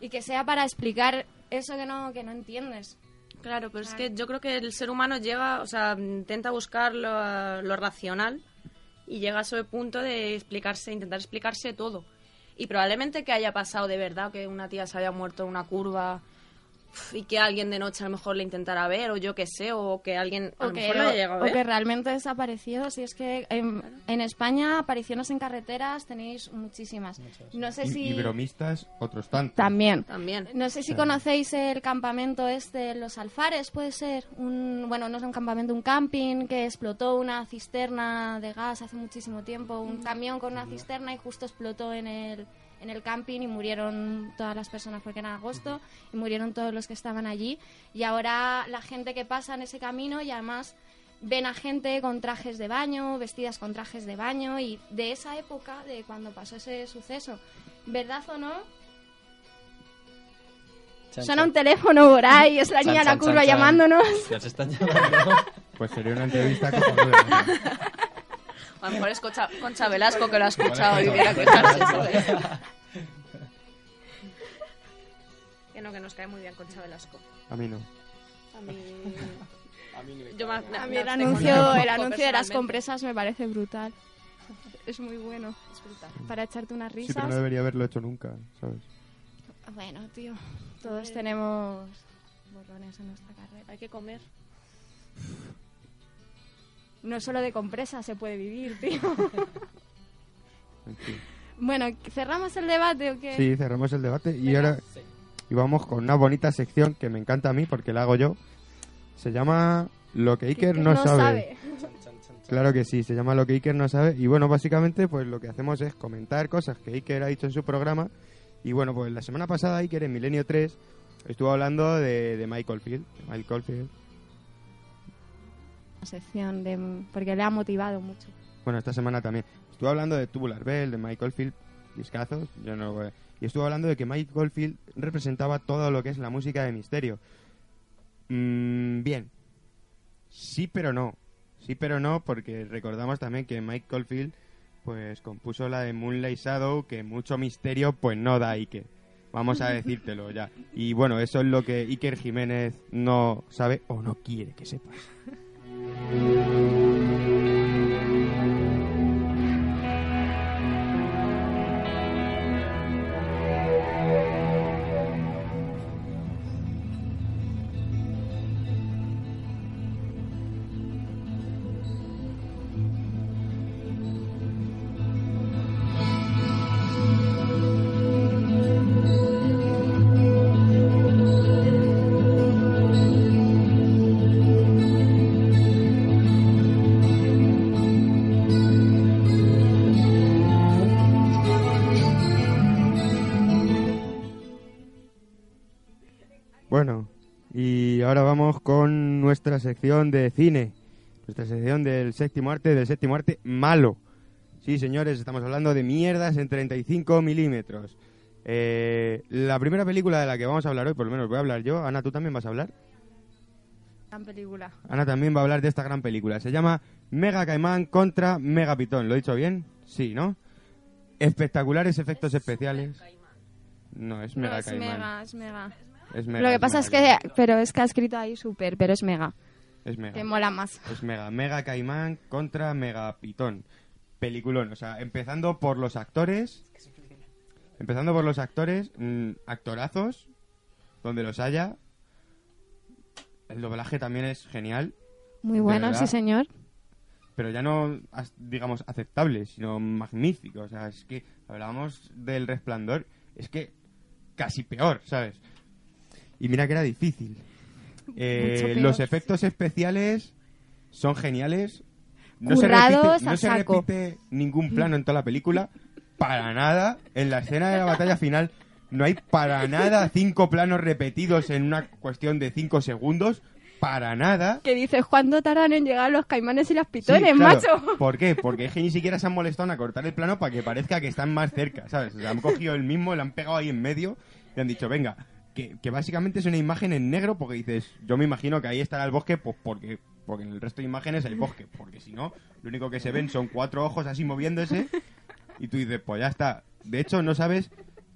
Y que sea para explicar eso que no, que no entiendes. Claro, pero es que yo creo que el ser humano llega, o sea, intenta buscar lo, lo racional y llega a ese punto de explicarse, intentar explicarse todo. Y probablemente que haya pasado de verdad, que una tía se haya muerto en una curva y que alguien de noche a lo mejor le intentara ver, o yo qué sé, o que alguien a O lo que, mejor lo haya llegado a o ver. que realmente desapareció. Si es que en, en España, apariciones en carreteras tenéis muchísimas. No sé Y, si. y bromistas, otros tantos. También. También. No sé si conocéis el campamento este, Los Alfares, puede ser. Un, bueno, no es un campamento, un camping que explotó una cisterna de gas hace muchísimo tiempo. Un camión con una cisterna y justo explotó en el, en el camping y murieron todas las personas porque era agosto y murieron todos los que estaban allí. Y ahora la gente que pasa en ese camino y además ven a gente con trajes de baño, vestidas con trajes de baño y de esa época, de cuando pasó ese suceso, ¿verdad o no? Chan, Suena chan. un teléfono por ahí, es la Chan, niña de la curva chan, chan. llamándonos. Ya se están llamando. Pues sería una entrevista cojonuda. A lo mejor es Concha, Concha Velasco que lo ha escuchado y hubiera escucharse, ¿sabes? Que no, que nos cae muy bien Concha Velasco. A mí no. A mí... A mí ni me Yo me- A mí me el abstengo anuncio, el anuncio de las personalmente. compresas me parece brutal. Es muy bueno Es brutal. para echarte unas Sí, risas. pero no debería haberlo hecho nunca, ¿sabes? Bueno, tío, todos tenemos borrones en nuestra carrera. Hay que comer. No solo de compresas se puede vivir, tío. Bueno, ¿cerramos el debate o qué? Sí, cerramos el debate y ahora y vamos con una bonita sección que me encanta a mí porque la hago yo. Se llama Lo que Iker no, sabe. Claro que sí, se llama Lo que Iker no sabe. Y bueno, básicamente pues lo que hacemos es comentar cosas que Iker ha dicho en su programa. Y bueno, pues la semana pasada Iker en Milenio 3 estuvo hablando de, de Michael Field. de Michael Field. Sección de porque le ha motivado mucho. Bueno, esta semana también. Estuvo hablando de Tubular Bell, de Michael Field, discazos. Yo no a- Y estuvo hablando de que Michael Field representaba todo lo que es la música de misterio. Mm, bien. Sí, pero no. Sí, pero no, porque recordamos también que Michael Field pues compuso la de Moonlight Shadow, que mucho misterio pues no da Iker. Vamos a decírtelo ya. Y bueno, eso es lo que Iker Jiménez no sabe o no quiere que sepas. Thank you. Sección de cine. Nuestra sección del séptimo arte, del séptimo arte malo. Sí, señores, estamos hablando de mierdas en 35 milímetros. Eh, la primera película de la que vamos a hablar hoy, por lo menos voy a hablar yo. Ana, ¿tú también vas a hablar? Gran película. Ana también va a hablar de esta gran película. Se llama Mega Caimán contra Mega Pitón. ¿Lo he dicho bien? Sí, ¿no? Espectaculares efectos especiales. No, es No, Mega es Caimán. mega, es mega. Es mega, Lo que pasa mega es que, pero es que ha escrito ahí super, pero es mega. Es mega. Que mola más. Es Mega. Mega Caimán contra Mega Pitón. Peliculón. O sea, empezando por los actores. Empezando por los actores. mm, actorazos. Donde los haya. El doblaje también es genial. Muy bueno, sí señor. pero ya no, digamos, aceptable, sino magnífico. O sea, es que hablábamos del resplandor, es que casi peor, ¿sabes? Y mira que era difícil. Eh, los efectos especiales son geniales. No se, repite, no se repite ningún plano en toda la película, para nada. En la escena de la batalla final no hay para nada cinco planos repetidos en una cuestión de cinco segundos. Para nada. Que dices, ¿cuándo tardan en llegar los caimanes y las pitones, macho? ¿Por qué? Porque es que ni siquiera se han molestado en cortar el plano para que parezca que están más cerca, ¿sabes? O han cogido el mismo, lo han pegado ahí en medio y han dicho, venga, que, básicamente es una imagen en negro porque dices, yo me imagino que ahí estará el bosque pues porque, porque en el resto de imágenes hay bosque, porque si no, lo único que se ven son cuatro ojos así moviéndose y tú dices, pues ya está. De hecho, no sabes...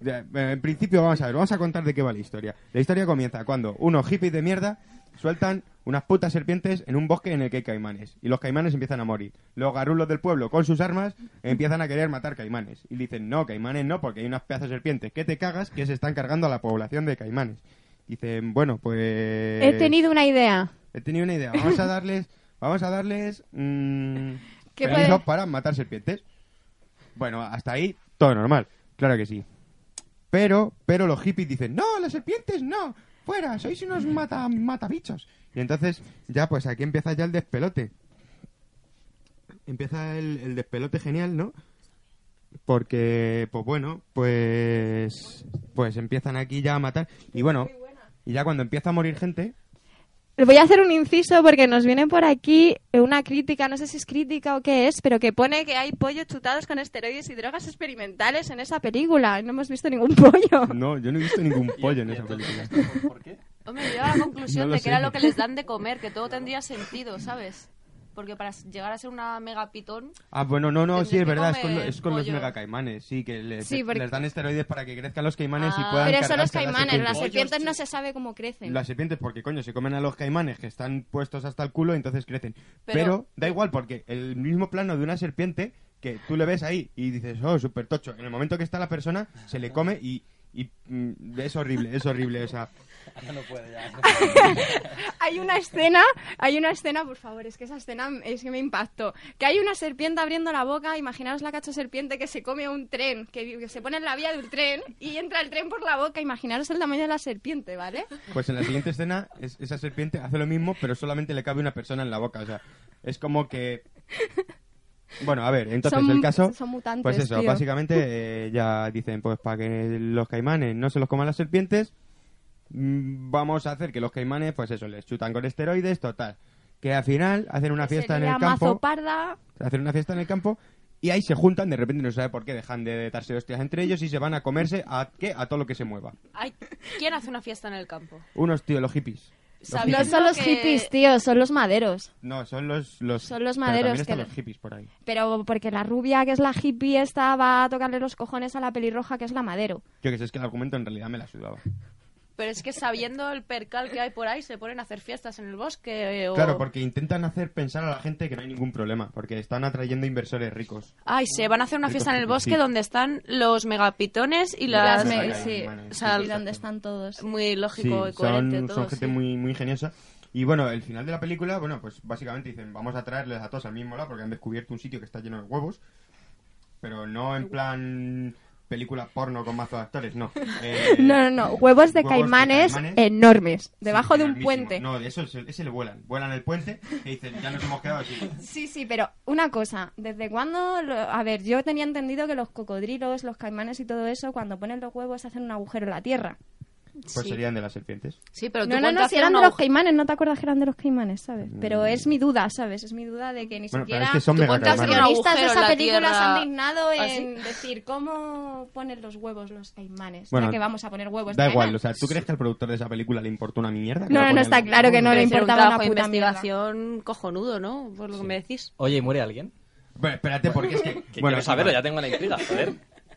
En principio, vamos a ver, vamos a contar de qué va la historia. La historia comienza cuando unos hippies de mierda sueltan unas putas serpientes en un bosque en el que hay caimanes. Y los caimanes empiezan a morir. Los garulos del pueblo, con sus armas, empiezan a querer matar caimanes. Y dicen, no, caimanes no, porque hay unas pedazos de serpientes que te cagas que se están cargando a la población de caimanes. Dicen, bueno, pues... He tenido una idea. He tenido una idea. Vamos a darles... Vamos a darles... Mmm, ¿Qué para matar serpientes. Bueno, hasta ahí todo normal. Claro que sí. Pero, pero los hippies dicen, no, las serpientes no. Fuera, sois unos mata, matabichos. Y entonces, ya, pues aquí empieza ya el despelote. Empieza el, despelote genial, ¿no? Porque, pues bueno, pues, pues empiezan aquí ya a matar. Y bueno, y ya cuando empieza a morir gente, Voy a hacer un inciso porque nos viene por aquí una crítica, no sé si es crítica o qué es, pero que pone que hay pollos chutados con esteroides y drogas experimentales en esa película. No hemos visto ningún pollo. No, yo no he visto ningún pollo en esa película. ¿Por qué? Hombre, yo a la conclusión de que era lo que les dan de comer, que todo tendría sentido, ¿sabes? Porque para llegar a ser una megapitón... Ah, bueno, no, no, sí, es verdad, es con, es con los megacaimanes, sí, que les, les, dan esteroides para que crezcan los caimanes y ah. puedan Pero son los caimanes, las serpientes no se sabe cómo crecen. Las serpientes, porque coño, se comen a los caimanes que están puestos hasta el culo y entonces crecen. Pero, da igual, porque el mismo plano de una serpiente que tú le ves ahí y dices, oh, súper tocho. En el momento que está la persona, se le come y, y mm, es horrible, es horrible. O sea, no puede ya. hay una escena, hay una escena, por favor, es que esa escena es que me impactó. Que hay una serpiente abriendo la boca, imaginaos la cacho serpiente que se come un tren, que, se pone en la vía del tren y entra el tren por la boca, imaginaros el tamaño de la serpiente, ¿vale? Pues en la siguiente escena esa serpiente hace lo mismo, pero solamente le cabe una persona en la boca, o sea, es como que bueno, a ver, entonces el caso. Son mutantes, pues eso, básicamente eh, ya dicen, pues para que los caimanes no se los coman las serpientes, vamos a hacer que los caimanes, pues eso, les chutan con esteroides, total. Que al final hacen una fiesta en el campo. Parda. Hacen una fiesta en el campo y ahí se juntan, de repente no se sabe por qué, dejan de darse hostias entre ellos y se van a comerse a qué? A todo lo que se mueva. ¿Quién hace una fiesta en el campo? Unos tíos, los hippies. no son los hippies, tío, son los maderos. No, son los, los son los maderos pero los hippies por ahí. Pero porque la rubia que es la hippie esta va a tocarle los cojones a la pelirroja que es la madero. Yo que sé, es que el argumento en realidad me la sudaba. Pero es que sabiendo el percal que hay por ahí, se ponen a hacer fiestas en el bosque. O... Claro, porque intentan hacer pensar a la gente que no hay ningún problema, porque están atrayendo inversores ricos. Ay, se van a hacer una fiesta en el bosque donde están los megapitones y las. sí, y donde están todos. Muy lógico y coherente son, todo. Son gente muy, muy ingeniosa. Y bueno, el final de la película, bueno, pues básicamente dicen, vamos a traerles a todos al mismo lado porque han descubierto un sitio que está lleno de huevos. Pero no en plan película porno con mazo de actores, no. Eh, no, no, no. Huevos de, caimanes, enormes, debajo de un puente. No, de eso ese le vuelan. Vuelan el puente y dicen, ya nos hemos quedado así. Sí, sí, pero una cosa. ¿Desde cuándo? a ver, yo tenía entendido que los cocodrilos, los caimanes y todo eso, cuando ponen los huevos hacen un agujero en la tierra. Pues serían de las serpientes. Sí, pero no, no, no, si eran de los caimanes, no te acuerdas que eran de los caimanes, ¿sabes? Pero mm. es mi duda, ¿sabes? Es mi duda de que ni siquiera es que son los guionistas de esa película se han dignado ¿Ah, en decir cómo ponen los huevos los caimanes. Bueno, que vamos a poner huevos. Da igual, o sea, ¿tú crees que al productor de esa película le importó una mierda? No, no, está claro que no le importaba una puta investigación cojonudo, ¿no? Por lo que me decís. Oye, ¿y muere alguien? Bueno, espérate, porque es que... bueno, saberlo, ya tengo la intriga, joder.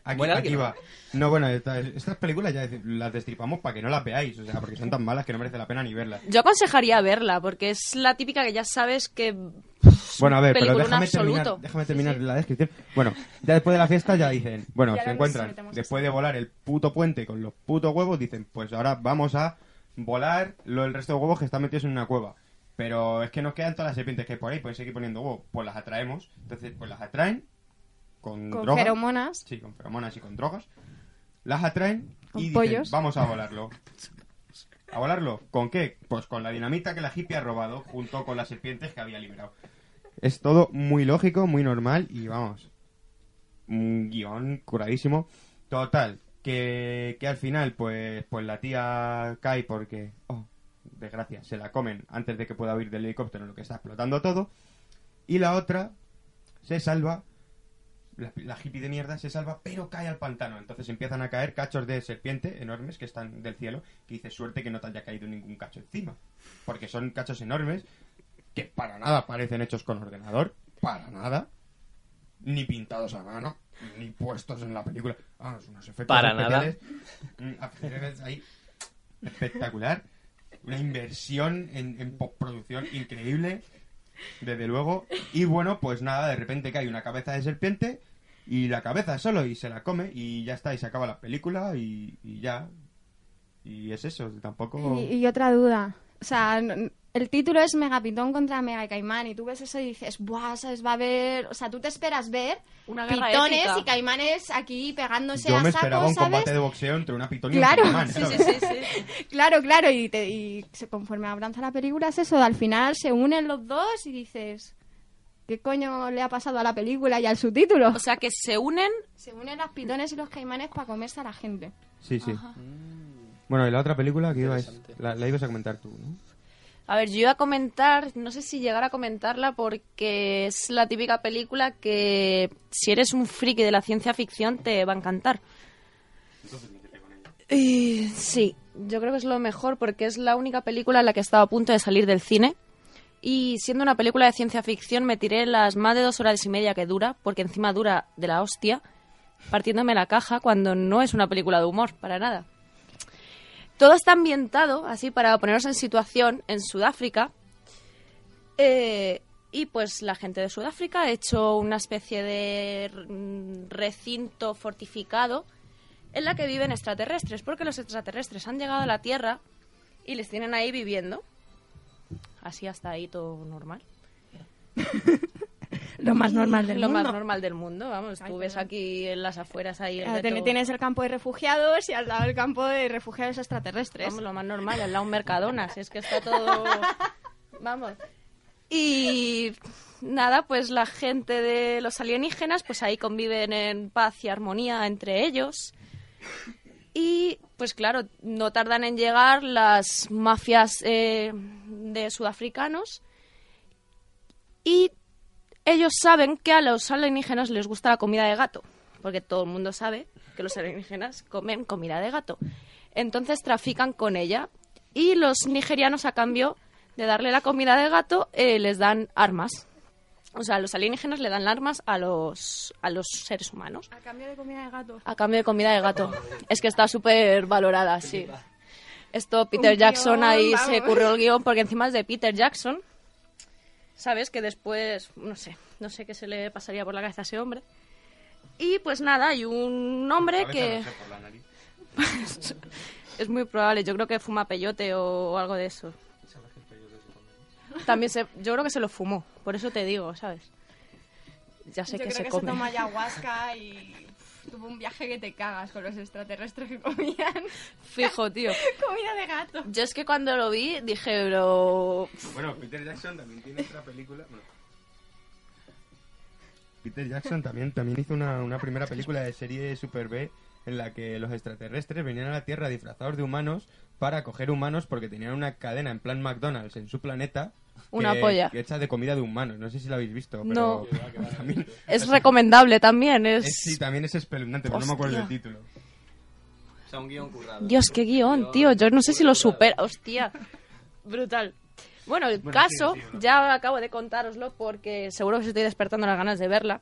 Aquí, va. No, bueno, estas, películas ya las destripamos para que no las veáis, o sea, porque son tan malas que no merece la pena ni verlas. Yo aconsejaría verla, porque es la típica que ya sabes que... Bueno, a ver, pero déjame terminar, déjame terminar la descripción. Bueno, ya después de la fiesta ya dicen, bueno, se encuentran, después de volar el puto puente con los putos huevos, dicen, pues ahora vamos a volar lo, el resto de huevos que están metidos en una cueva. Pero es que nos quedan todas las serpientes que hay por ahí, pueden seguir poniendo huevos, pues las atraemos. Entonces, pues las atraen con, Con drogas. feromonas. Sí, con feromonas y con drogas. Las atraen Con y dicen, vamos a volarlo. ¿A volarlo? ¿Con qué? Pues con la dinamita que la hippie ha robado junto con las serpientes que había liberado. Es todo muy lógico, muy normal y vamos, un guion curadísimo. Total, que, que al final pues, pues la tía cae porque, oh, desgracia, se la comen antes de que pueda huir del helicóptero en lo que está explotando todo. Y la otra se salva, la, la hippie de mierda se salva, pero cae al pantano. Entonces empiezan a caer cachos de serpiente enormes que están del cielo, que dice suerte que no te haya caído ningún cacho encima. Porque son cachos enormes que para nada parecen hechos con ordenador, para nada, ni pintados a mano, ni puestos en la película. Vamos, unos efectos Para nada. especiales, mm, ahí espectacular. Una inversión en, en postproducción increíble, desde luego. Y bueno, pues nada, de repente cae una cabeza de serpiente y la cabeza solo y se la come y ya está, y se acaba la película y, ya. Y es eso, tampoco... Y, y otra duda. O sea, n- el título es Megapitón contra Mega Caimán y tú ves eso y dices, ¡buah! ¿sabes? Va a haber... O sea, tú te esperas ver Una pitones y caimanes aquí pegándose Yo a me saco, esperaba un ¿sabes? combate de boxeo entre una pitón y un Claro. caimán, Sí, ¿sabes? Sí, sí, sí. Claro, claro, y, te- y conforme avanza la película es eso, al final se unen los dos y dices, ¿qué coño le ha pasado a la película y al subtítulo? O sea, que se unen Se unen las pitones y los caimanes para comerse a la gente. Sí, sí. Bueno, y la otra película que ibas, la, la ibas a comentar tú, ¿no? A ver, yo iba a comentar, no sé si llegar a comentarla porque es la típica película que si eres un friki de la ciencia ficción te va a encantar. Y sí, yo creo que es lo mejor porque es la única película en la que estaba a punto de salir del cine. Y siendo una película de ciencia ficción me tiré las más de dos horas y media que dura, porque encima dura de la hostia, partiéndome la caja cuando no es una película de humor, para nada. Todo está ambientado, así para ponernos en situación, en Sudáfrica. Eh, y pues la gente de Sudáfrica ha hecho una especie de mm, recinto fortificado en la que viven extraterrestres, porque los extraterrestres han llegado a la Tierra y les tienen ahí viviendo. Así hasta ahí todo normal. Lo más normal del Lo mundo. más normal del mundo, vamos. Ay, Tú ves aquí en las afueras ahí... el ten-. Tienes el campo de refugiados y al lado el campo de refugiados extraterrestres. Vamos, lo más normal, al lado un Mercadona, si es que está todo... Vamos. Y nada, pues la gente de los alienígenas, pues ahí conviven en paz y armonía entre ellos. Y pues claro, no tardan en llegar las mafias eh, de sudafricanos y ellos saben que a los alienígenas les gusta la comida de gato, porque todo el mundo sabe que los alienígenas comen comida de gato. Entonces trafican con ella y los nigerianos a cambio de darle la comida de gato eh, les dan armas. O sea, los alienígenas le dan armas a los, a los seres humanos. A cambio de comida de gato. A cambio de comida de gato. Es que está súper valorada, sí. Esto Peter Jackson ahí vamos. se ocurrió el guion porque encima es de Peter Jackson. ¿Sabes? Que después, no sé, no sé qué se le pasaría por la cabeza a ese hombre. Y pues nada, hay un hombre Cabeza, que no sé, por la nariz. es muy probable, yo creo que fuma peyote o, algo de eso. También se, yo creo que se lo fumó, por eso te digo, ¿sabes? Ya sé Yo que creo se que come. se toma ayahuasca y tuvo un viaje que te cagas con los extraterrestres que comían Fijo, tío. comida de gato. Yo es que cuando lo vi dije, pero Bueno, Peter Jackson también tiene otra película. bueno. Peter Jackson también, también hizo una, una primera película de serie Super B en la que los extraterrestres venían a la Tierra disfrazados de humanos para coger humanos porque tenían una cadena en plan McDonald's en su planeta. Una que- polla. que hecha de comida de humanos. No sé si la habéis visto. Pero No. también, es recomendable también. Es... es- sí, también es espeluznante, pero no me acuerdo del título. O sea, un guion currado. Dios, qué guion, tío. Yo no sé si lo supera. Hostia. Brutal. Bueno, el Bueno, caso, sigue, sigue, ya acabo de contároslo porque seguro que os estoy despertando las ganas de verla.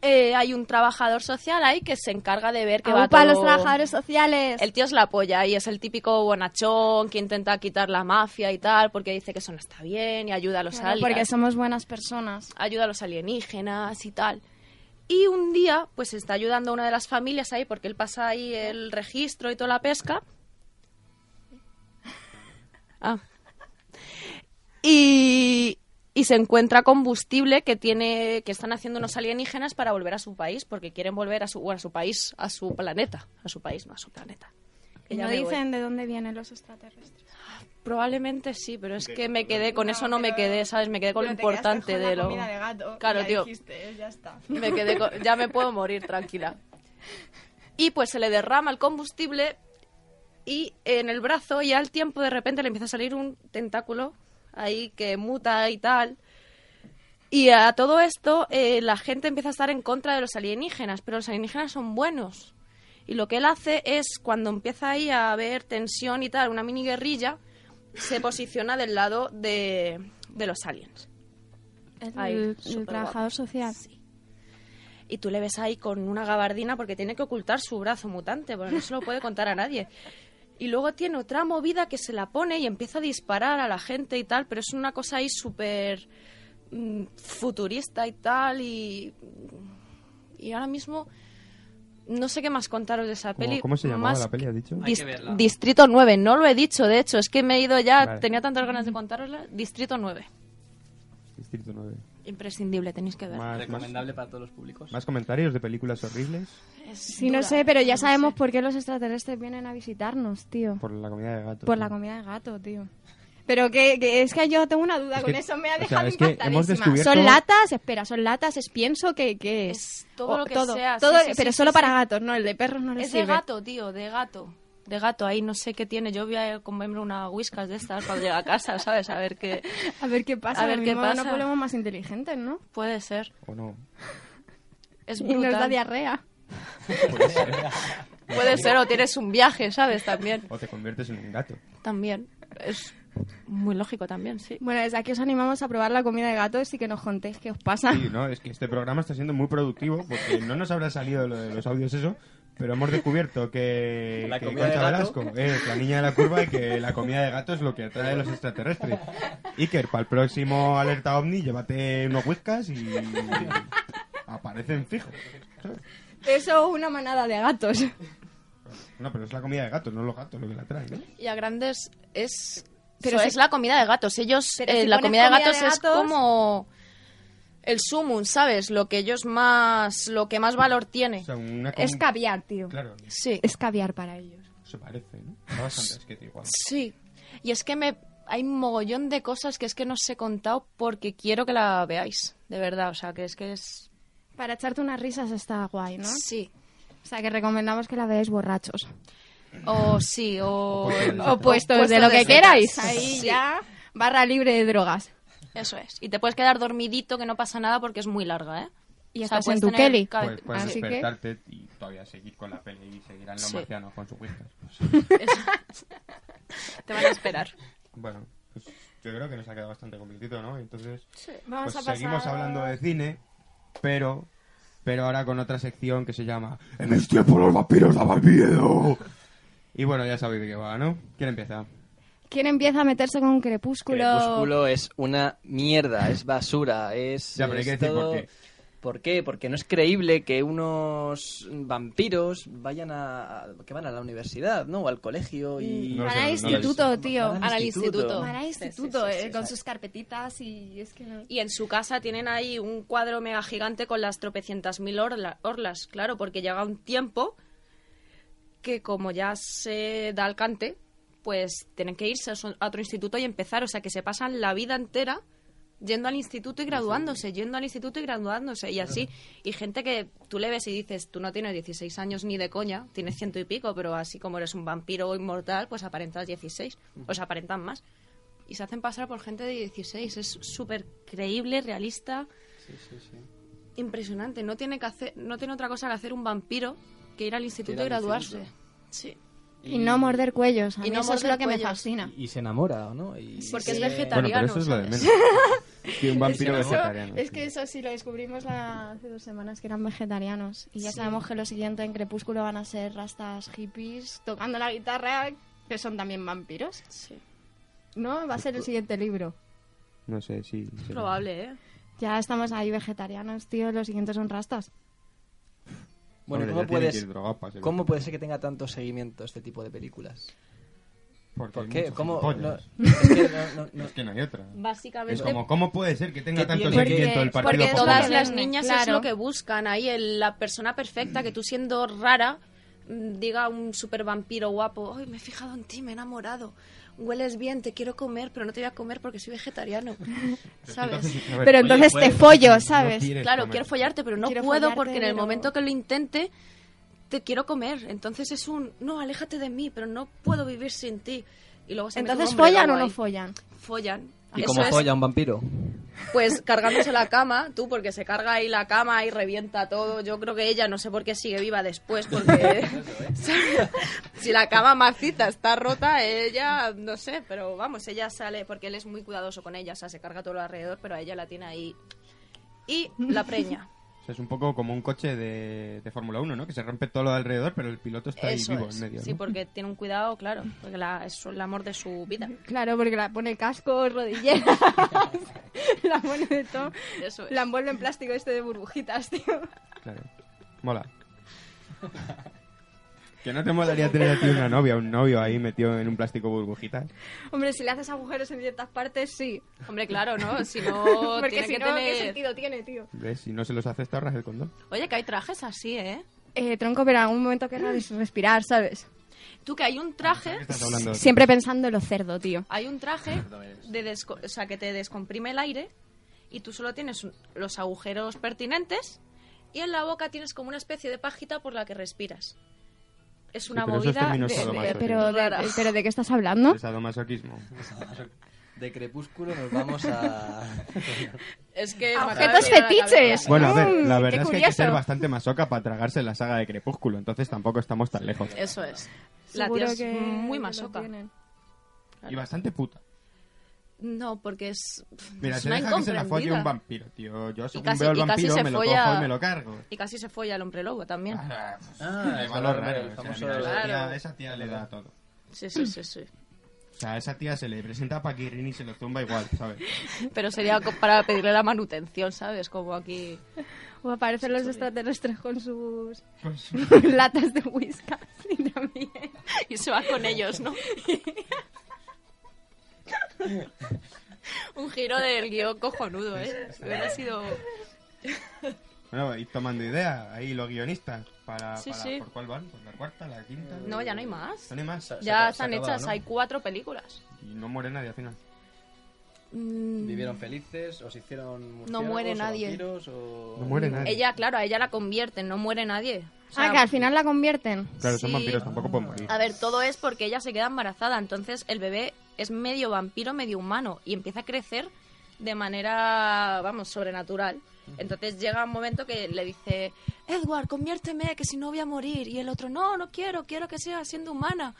Eh, hay un trabajador social ahí que se encarga de ver que va para todo... los trabajadores sociales. El tío es la polla y es el típico bonachón que intenta quitar la mafia y tal porque dice que eso no está bien y ayuda a los Claro, aliens porque somos buenas personas. ayuda a los alienígenas y tal. Y un día, pues está ayudando a una de las familias ahí, porque él pasa ahí el registro y toda la pesca. Ah. Y, y se encuentra combustible que tiene que están haciendo unos alienígenas para volver a su país porque quieren volver a su bueno, a su país a su planeta a su país no a su planeta y no voy. dicen de dónde vienen los extraterrestres. probablemente sí pero es que me quedé con eso no me quedé sabes me quedé con lo importante con la de lo de gato, claro tío dijiste, ya está. me quedé con- ya me puedo morir tranquila y pues se le derrama el combustible y en el brazo y al tiempo de repente le empieza a salir un tentáculo ahí que muta y tal y a todo esto eh, la gente empieza a estar en contra de los alienígenas pero los alienígenas son buenos y lo que él hace es cuando empieza ahí a haber tensión y tal una mini guerrilla se posiciona del lado de, de los aliens Ahí, El, el superguapo. trabajador social. y tú le ves ahí con una gabardina porque tiene que ocultar su brazo mutante, porque no se lo puede contar a nadie. Y luego tiene otra movida que se la pone y empieza a disparar a la gente y tal, pero es una cosa ahí súper mm, futurista y tal. Y, y ahora mismo no sé qué más contaros de esa ¿Cómo, peli. cómo se llamaba Más la peli, has dicho? Hay Dis- que verla. Distrito 9, no lo he dicho, de hecho, es que me he ido ya, Vale. tenía tantas ganas de contarosla. Distrito 9, Distrito 9. Imprescindible, tenéis que ver. Más, más, Recomendable para todos los públicos. más comentarios de películas horribles Sí, no sé, pero ya sabemos por qué los extraterrestres vienen a visitarnos, tío. por la comida de gato. Por sí. la comida de gato, tío. Pero que, que es que yo tengo una duda Es con que- eso, me ha o sea, dejado es que hemos impactadísima. descubierto- Son latas, espera, son latas, es pienso que, que es. Es todo O- lo que todo, sea, todo, sí, sí, pero sí, solo sí, para sí. gatos, no, el de perros no les Es de sirve. gato, tío, de gato. De gato, ahí no sé qué tiene. Yo voy a comerme una whiskas de estas cuando llegue a casa, ¿sabes? A ver qué A ver qué pasa, A ver qué pasa. No volvemos más inteligentes, ¿no? puede ser. ¿O no? Es Y nos da diarrea. Puede ser, o tienes un viaje, ¿sabes? También. O te conviertes en un gato. También. Es muy lógico también, sí. Bueno, desde aquí os animamos a probar la comida de gatos y que nos contéis qué os pasa. Sí, no, es que este programa está siendo muy productivo porque no nos habrá salido lo de los audios eso, pero hemos descubierto que, La que comida de Concha. Velasco es la niña de la curva y que la comida de gato es lo que atrae a los extraterrestres. Iker, para el próximo alerta ovni, llévate unos whiskas y aparecen fijos. Eso es una manada de gatos. No, pero es la comida de gatos, no los gatos lo que la traen, ¿no? Y a grandes es... Pero si- es la comida de gatos. Ellos, eh, si la comida de gatos de es como el sumum, ¿sabes? Lo que ellos más... Lo que más valor tiene. O sea, una com- Es caviar, tío. Claro, Sí. Es caviar para ellos. se parece, ¿no? Está bastante esquete igual. Sí, y es que me hay un mogollón de cosas que es que no os he contado porque quiero que la veáis, de verdad, o sea, que es que es... Para echarte unas risas está guay, ¿no? Sí, O sea, que recomendamos que la veáis borrachos. o sí, o... O Opuestos de lo que queráis. Ahí Sí, ya, barra libre de drogas. Eso es, y te puedes quedar dormidito que no pasa nada porque es muy larga, ¿eh? Y O sea, estás en tu Kelly. Puedes, puedes Así que- despertarte y todavía seguir con la peli y seguirán los Sí. marcianos con sus whiskas. Te van a esperar. Bueno, pues yo creo que nos ha quedado bastante completito, ¿no? Entonces, Vamos pues a seguimos pasar- hablando de cine, pero pero ahora con otra sección que se llama En mis tiempos los vampiros daban miedo. Y bueno, ya sabéis de qué va, ¿no? ¿Quién empieza? ¿Quién empieza a meterse con Crepúsculo? Crepúsculo es una mierda, es basura, es... Ya, pero hay que decir por todo- qué. ¿Por qué? Porque no es creíble que unos vampiros vayan a... que van a la universidad, ¿no? O al colegio y... No lo Van al no instituto, sé. tío. Van al instituto. Van al sí, instituto, sí, sí, eh, con sus carpetitas y es que no... Y en su casa tienen ahí un cuadro mega gigante con las tropecientas mil orla- orlas, claro, porque llega un tiempo que como ya se da al cante, pues tienen que irse a su- a otro instituto y empezar, o sea que se pasan la vida entera yendo al instituto y graduándose, yendo al instituto y graduándose, y así. Y gente que tú le ves y dices, tú no tienes 16 años ni de coña, tienes ciento y pico, pero así como eres un vampiro inmortal, pues aparentas 16, o sea, aparentan más. Y se hacen pasar por gente de 16, es súper creíble, realista, impresionante. No tiene, que hacer, no tiene otra cosa que hacer un vampiro que ir al instituto y graduarse. instituto. Sí. Y no morder cuellos. A Y mí no eso es lo que me cuellos. fascina. Y se enamora, ¿no? Y- Porque es Sí. Bueno, vegetariano. pero eso es lo de menos. Que un vampiro Eso- vegetariano. Es que eso sí lo descubrimos la- hace dos semanas que eran vegetarianos. Y ya sabemos que lo siguiente en Crepúsculo van a ser rastas hippies tocando la guitarra, que son también vampiros. Sí. ¿No? Va a ser el siguiente libro. No sé, sí. sí. Probable, ¿eh? Ya estamos ahí vegetarianos, tío. Los siguientes son rastas. Bueno, Hombre, ¿cómo, puedes, ser ¿cómo puede ser que tenga tanto seguimiento este tipo de películas? Porque ¿Por qué? ¿Cómo? No, es que no, no, no. Es que no hay otra. Básicamente. Es como, ¿cómo puede ser que tenga ¿Qué tanto seguimiento el Porque- Partido Porque Popular? todas las Claro. niñas es Claro. lo que buscan ahí, el- la persona perfecta, que tú siendo rara mm, diga un super vampiro guapo, ay, me he fijado en ti, me he enamorado, hueles bien, te quiero comer, pero no te voy a comer porque soy vegetariano, ¿sabes? Ver, Pero entonces te follo, ¿sabes? Claro, comer. quiero follarte, pero no Quiero puedo follarte, porque en el pero- momento que lo intente te quiero comer. Entonces es un, no, aléjate de mí, pero no puedo vivir sin ti. Y luego se Entonces, ¿follan o no follan? Follan. ¿Y cómo es, folla un vampiro? Pues cargándose la cama, tú, porque se carga ahí la cama y revienta todo. Yo creo que ella no sé por qué sigue viva después, porque si la cama maciza está rota, ella, no sé, pero vamos, ella sale, porque él es muy cuidadoso con ella, o sea, se carga todo lo alrededor, pero a ella la tiene ahí. Y la preña. Sea, es un poco como un coche de, de Fórmula 1, ¿no? Que se rompe todo lo de alrededor, pero el piloto está Eso ahí vivo es. en medio. Sí, ¿no? porque tiene un cuidado, claro, porque la- es el amor de su vida. Claro, porque la pone casco, rodilleras, la pone de todo. Eso es. La envuelve en plástico este de burbujitas, tío. Claro. Mola. que no te molaría tener a ti una novia, un novio ahí metido en un plástico burbujitas. Hombre, si le haces agujeros en ciertas partes, sí. Hombre, claro, ¿no? Si no, Porque tiene si que no, ¿qué sentido tiene, tío? ¿Ves? Si no se los haces, te ahorras el condón. Oye, que hay trajes así, ¿eh? Eh, tronco, pero en algún momento querrás respirar, ¿sabes? Tú, que hay un traje... ¿Qué estás hablando? Siempre pensando en lo cerdo, tío. Hay un traje de desco- o sea, que te descomprime el aire y tú solo tienes los agujeros pertinentes y en la boca tienes como una especie de pajita por la que respiras. Es una pero esos movida de- Pero de, pero ¿de qué estás hablando? De sadomasoquismo. De crepúsculo nos vamos a... Es que objetos fetiches. Bueno, a ver, Mm, la qué verdad es que hay que ser bastante masoca para tragarse la saga de Crepúsculo, entonces tampoco estamos tan lejos. Eso es. La tía es muy masoca. Y bastante puta. No, porque es, Mira, es se una deja que se la folle un vampiro, tío. Yo según casi- veo al y casi vampiro se me lo folla- cojo y me lo cargo. Y casi se folla al hombre lobo también. Ah, pues, Ah, qué el valor raro. el o sea, famoso- mira, esa, tía, Claro. esa tía le da todo. Sí, sí, sí, sí. O sea, a esa tía se le presenta a Paquirrin y se lo zumba igual, ¿sabes? Pero sería para pedirle la manutención, ¿sabes? Como aquí... O aparecen los extraterrestres con sus latas de whisky. Y también. Y se va con ellos, ¿no? Un giro del guion cojonudo, ¿eh? Hubiera sido... Bueno, y tomando idea, ahí los guionistas. Para, Sí, para- sí. ¿Por cuál van? ¿Por la cuarta, la quinta? No, ya no hay más. ¿No hay más? Se Ya se están acabado, hechas, ¿no? hay cuatro películas. Y no muere nadie al final. Mm, ¿Vivieron felices? ¿O se hicieron No muere o nadie. vampiros, o- No muere nadie. Ella, claro, a ella la convierten, no muere nadie. O sea, Ah, que al final la convierten. Claro, son vampiros, tampoco pueden morir. A ver, todo es porque ella se queda embarazada, entonces el bebé es medio vampiro, medio humano y empieza a crecer de manera, vamos, sobrenatural. Entonces llega un momento que le dice, Edward, conviérteme, que si no voy a morir. Y el otro, no, no quiero, quiero que siga siendo humana.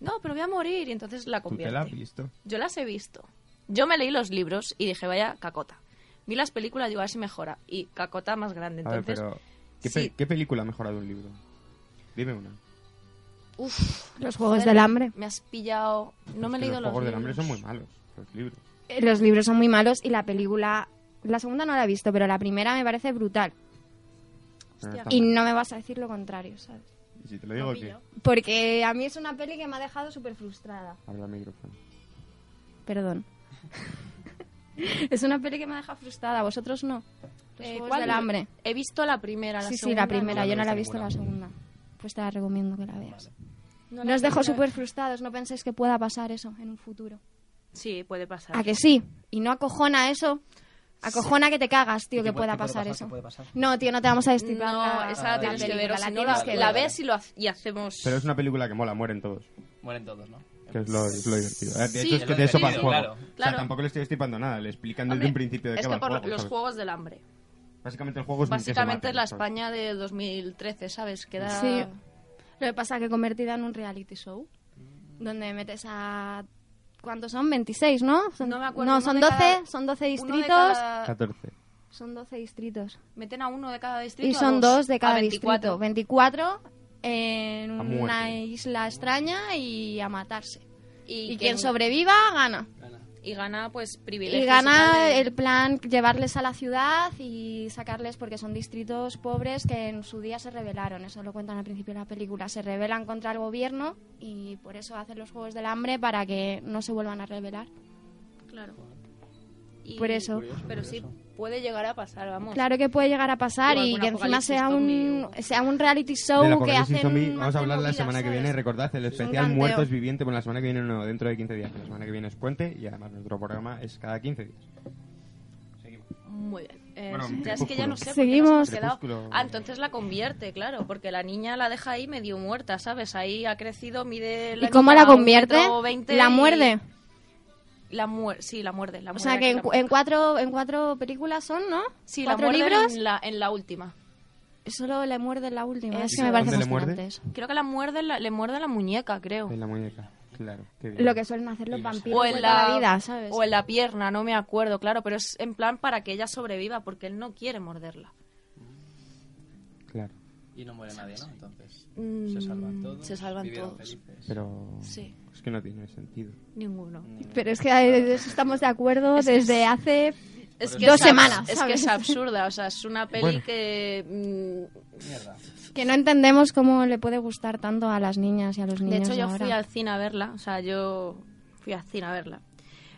No, pero voy a morir. Y entonces la ¿Tú te convierte. la has visto? Yo las he visto. Yo me leí los libros y dije, vaya, cacota. Vi las películas, digo, a ver si mejora. Y cacota más grande. A ver, Entonces, pero... ¿qué, sí. pe- ¿Qué película ha mejorado un libro? Dime una. Uff, Los Juegos del Hambre. me has pillado. No me he leído los Juegos del. Hambre son muy malos, los libros. Eh, Los libros son muy malos y la película... La segunda no la he visto, pero la primera me parece brutal. Está Y no me vas a decir lo contrario, ¿sabes? Y si te lo digo, ¿qué? Porque a mí es una peli que me ha dejado súper frustrada. Habla micrófono. Perdón. es una peli que me ha dejado frustrada, vosotros no. Los Eh, Juegos ¿cuál? del Hambre. He visto la primera, la sí, sí, la primera. no. Yo no la he visto la segunda. Pues te la recomiendo que la veas. No Nos dejo súper frustrados. No penséis que pueda pasar eso en un futuro. Sí, puede pasar. ¿A que sí? Y no acojona eso. Acojona que te cagas, tío, ¿Y que puede- pueda pasar pasar? eso. ¿Qué puede pasar? No, tío, no te vamos a destripar No, la- esa la tienes que ver. O si no, tienes la, que la ves y, lo, ha- y hacemos... Pero es una película que mola, mueren todos. Mueren todos, ¿no? Que es lo, es lo divertido. Eh, De Sí. hecho, es Es que de eso va el juego. claro. O sea, Claro. tampoco le estoy estipando nada. Le explican desde Hombre, un principio de es qué que va el por juego. los ¿sabes? Juegos del Hambre. Básicamente el juego es Básicamente es la ¿sabes? España de 2013, ¿sabes? Queda... Sí. Lo que pasa es que convertida en un reality show, donde metes a... ¿Cuántos son? 26, ¿no? Son- No me acuerdo, No, son de 12, cada- son 12 uno de distritos. cada- 14. Son 12 distritos. Meten a uno de cada distrito. Y son dos de a cada 24. distrito. 24 en una isla extraña y a matarse. Y, Y, quien sobreviva, gana. Y gana pues privilegios. Y gana el plan llevarles a la ciudad y sacarles porque son distritos pobres que en su día se rebelaron, eso lo cuentan al principio de la película, se rebelan contra el gobierno y por eso hacen los Juegos del Hambre para que no se vuelvan a rebelar. Claro. por eso. pero sí puede llegar a pasar, vamos. Claro que puede llegar a pasar y que encima sea un, sea un reality show que hacen... vamos a hablar la semana que viene, recordad, el especial Muertos Vivientes, bueno, la semana que viene no, dentro de 15 días, la semana que viene es puente y además nuestro programa es cada 15 días. Seguimos. Muy bien. Eh, ya es que ya no sé. Seguimos. Ah, entonces la convierte, claro, porque la niña la deja ahí medio muerta, ¿sabes? Ahí ha crecido, mide... ¿Y cómo la convierte? La muerde. La muerde, sí, la muerde. La o sea que en, cuatro, en cuatro películas son, ¿no? Sí, ¿Cuatro la libros? En la, en la última. Solo le muerde en la última. Es que me parece muerde? Creo que la muerde, le muerde la muñeca, creo. En la muñeca, claro. Lo que suelen hacer los vampiros o en la, vida, ¿sabes? O en la pierna, no me acuerdo, claro. Pero es en plan para que ella sobreviva, porque él no quiere morderla. Claro. Y no muere nadie, ¿no? Entonces, mm, se salvan todos. Se salvan todos. Pero... Sí. Es que no tiene sentido. Ninguno. Pero es que estamos de acuerdo desde hace dos semanas. Es que es absurda, o sea, es una peli que... Mm, que no entendemos cómo le puede gustar tanto a las niñas y a los niños De hecho, yo fui al cine a verla, o sea, yo fui al cine a verla.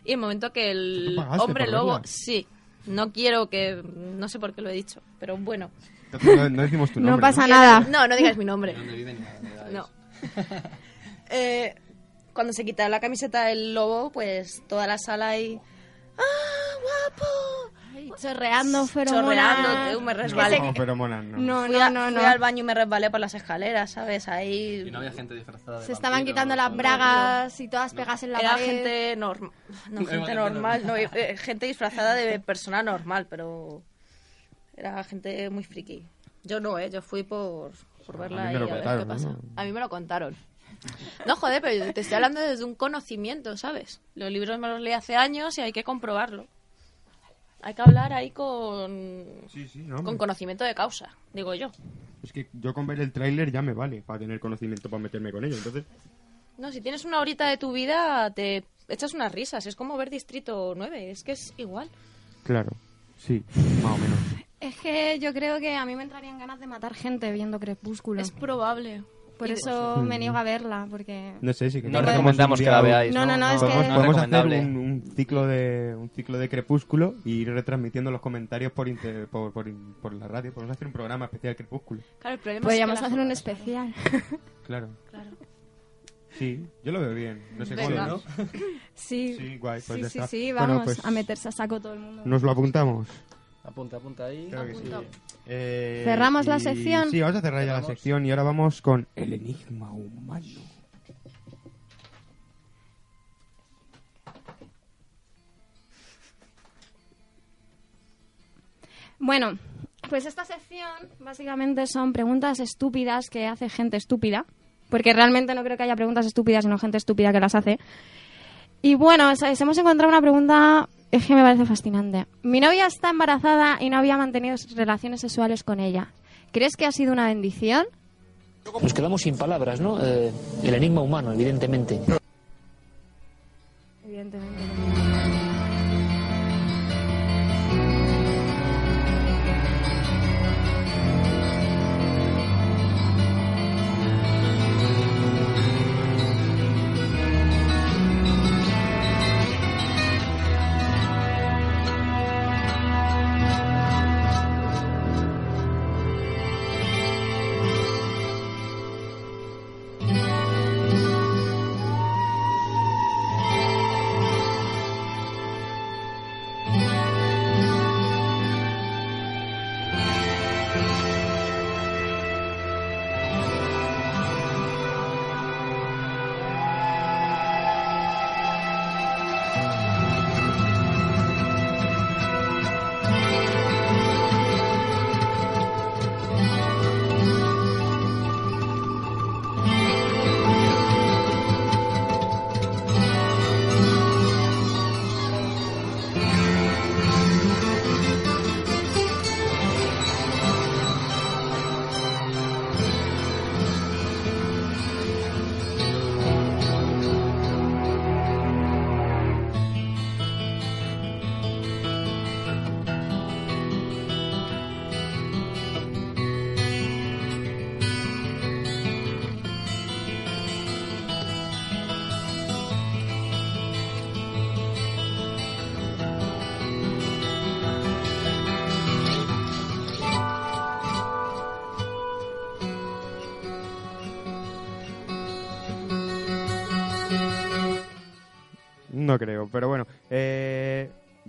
Y el momento que el hombre lobo... Sí, no quiero que... No sé por qué lo he dicho, pero bueno. No, decimos tu nombre. No pasa nada. No, no digas mi nombre. No. eh, cuando se quita la camiseta del lobo, pues toda la sala ahí... ¡Ah, guapo! chorreando feromonas. Chorreando, me resbalé. Feromonas, no. No, fui, no, no, fui al baño y me resbalé por las escaleras, ¿sabes? Ahí... Y no había gente disfrazada de Se estaban quitando las bragas y todas pegas en la Era pared. gente normal. No, gente normal. No, eh, gente disfrazada de persona normal, pero... Era gente muy friki. Yo no, ¿eh? Yo fui por, por verla y a ver qué pasa. A mí me lo contaron. No, joder, pero te estoy hablando desde un conocimiento, ¿sabes? Los libros me los leí hace años y hay que comprobarlo. Hay que hablar ahí con, con conocimiento de causa, digo yo. Es que yo con ver el tráiler ya me vale para tener conocimiento para meterme con ello, entonces... No, si tienes una horita de tu vida, te echas unas risas. Es como ver Distrito 9, es que es igual. Claro, sí, más o menos. Es que yo creo que a mí me entrarían ganas de matar gente viendo Crepúsculo. Es probable. Por eso me niego a verla, porque... No sé, si No recomendamos que la veáis. No, no, no, es podemos, que... podemos hacer un, un, ciclo de un ciclo de Crepúsculo y ir retransmitiendo los comentarios por, inter, por, por, por, la radio. Podemos hacer un programa especial Crepúsculo. Claro, el problema Podríamos es que hacer un especial. Claro. Claro. Sí, yo lo veo bien. No sé Venga. cuándo, ¿no? Sí, Sí, guay, pues sí, ya sí, está. sí, Bueno, vamos pues a meterse a saco todo el mundo. Nos lo apuntamos. Apunta, apunta ahí. Creo que sí. Eh, ¿Cerramos la sección? Sí, vamos a cerrar ya la sección y ahora vamos con el enigma humano. Bueno, pues esta sección básicamente son preguntas estúpidas que hace gente estúpida, porque realmente no creo que haya preguntas estúpidas, sino gente estúpida que las hace. Y bueno, ¿sabes? hemos encontrado una pregunta es que me parece fascinante. Mi novia está embarazada y no había mantenido relaciones sexuales con ella. ¿Crees que ha sido una bendición? Nos quedamos sin palabras, ¿no? Eh, el enigma humano, evidentemente. Evidentemente.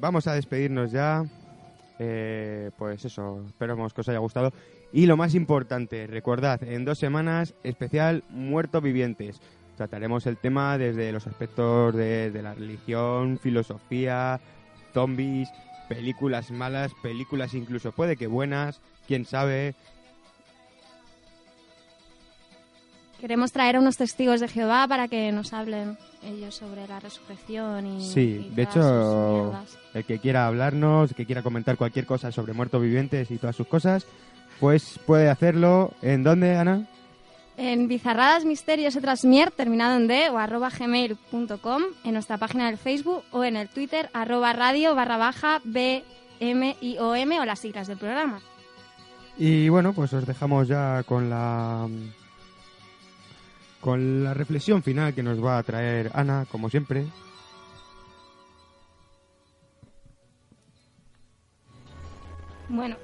Vamos a despedirnos ya. Eh, pues eso, esperamos que os haya gustado. Y lo más importante, recordad, en dos semanas, especial Muertos Vivientes. Trataremos el tema desde los aspectos de, de la religión, filosofía, zombies, películas malas, películas incluso puede que buenas, quién sabe. Queremos traer a unos testigos de Jehová para que nos hablen ellos sobre la resurrección y. Sí, y de hecho, el que quiera hablarnos, el que quiera comentar cualquier cosa sobre muertos vivientes y todas sus cosas, pues puede hacerlo. ¿En dónde, Ana? En bizarradas misterios otras mier terminado en d o arroba gmail.com en nuestra página del Facebook o en el Twitter arroba radio barra baja b m i o m o las siglas del programa. Y bueno, pues os dejamos ya con la con la reflexión final que nos va a traer Ana, como siempre. Bueno.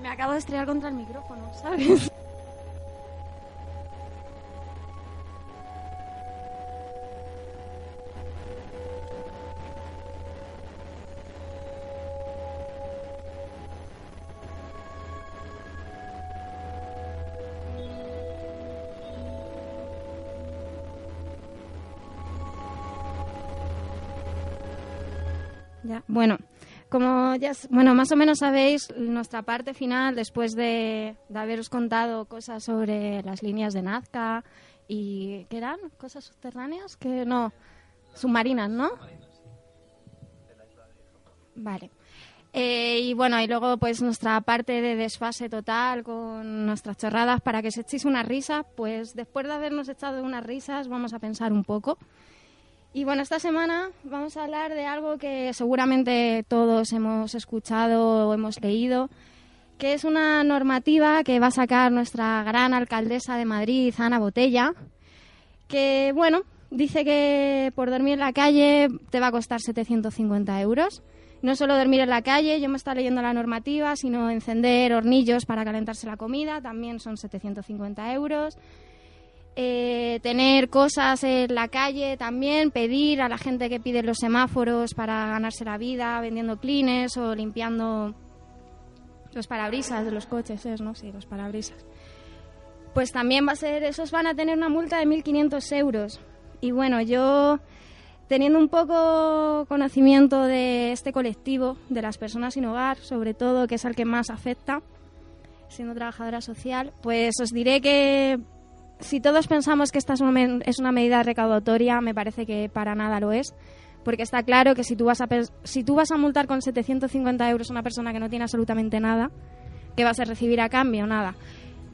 Me acabo de estrellar contra el micrófono, ¿sabes? Bueno, como ya, bueno, más o menos sabéis, nuestra parte final, después de, de haberos contado cosas sobre las líneas de Nazca y ¿qué eran? ¿Cosas subterráneas? Que no, submarinas, ¿no? Vale. Eh, y bueno, y luego pues nuestra parte de desfase total con nuestras chorradas para que se echéis una risa, pues después de habernos echado unas risas vamos a pensar un poco. Y bueno, esta semana vamos a hablar de algo que seguramente todos hemos escuchado o hemos leído, que es una normativa que va a sacar nuestra gran alcaldesa de Madrid, Ana Botella, que bueno, dice que por dormir en la calle te va a costar 750 euros. No solo dormir en la calle, yo me estaba leyendo la normativa, sino encender hornillos para calentarse la comida, también son 750 euros eh, tener cosas en la calle también, pedir a la gente que pide los semáforos para ganarse la vida, vendiendo clines o limpiando los parabrisas de los coches, es, ¿no? Sí, los parabrisas. Pues también va a ser, esos van a tener una multa de 1.500 euros. Y bueno, yo teniendo un poco conocimiento de este colectivo, de las personas sin hogar, sobre todo, que es al que más afecta, siendo trabajadora social, pues os diré que si todos pensamos que esta es una, medida recaudatoria, me parece que para nada lo es. Porque está claro que si tú vas a, si vas a multar con 750 euros a una persona que no tiene absolutamente nada, ¿qué vas a recibir a cambio? Nada.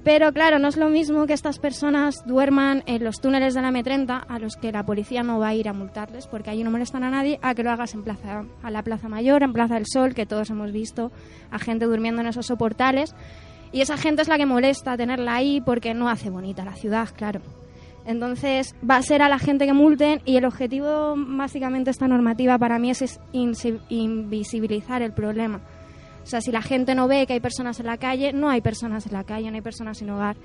Pero claro, no es lo mismo que estas personas duerman en los túneles de la M30 a los que la policía no va a ir a multarles porque allí no molestan a nadie, a que lo hagas en plaza, a la Plaza Mayor, en Plaza del Sol, que todos hemos visto a gente durmiendo en esos soportales. Y esa gente es la que molesta tenerla ahí porque no hace bonita la ciudad, claro. Entonces va a ser a la gente que multen y el objetivo básicamente de esta normativa para mí es, es invisibilizar el problema. O sea, si la gente no ve que hay personas en la calle, no hay personas en la calle, no hay personas sin hogar.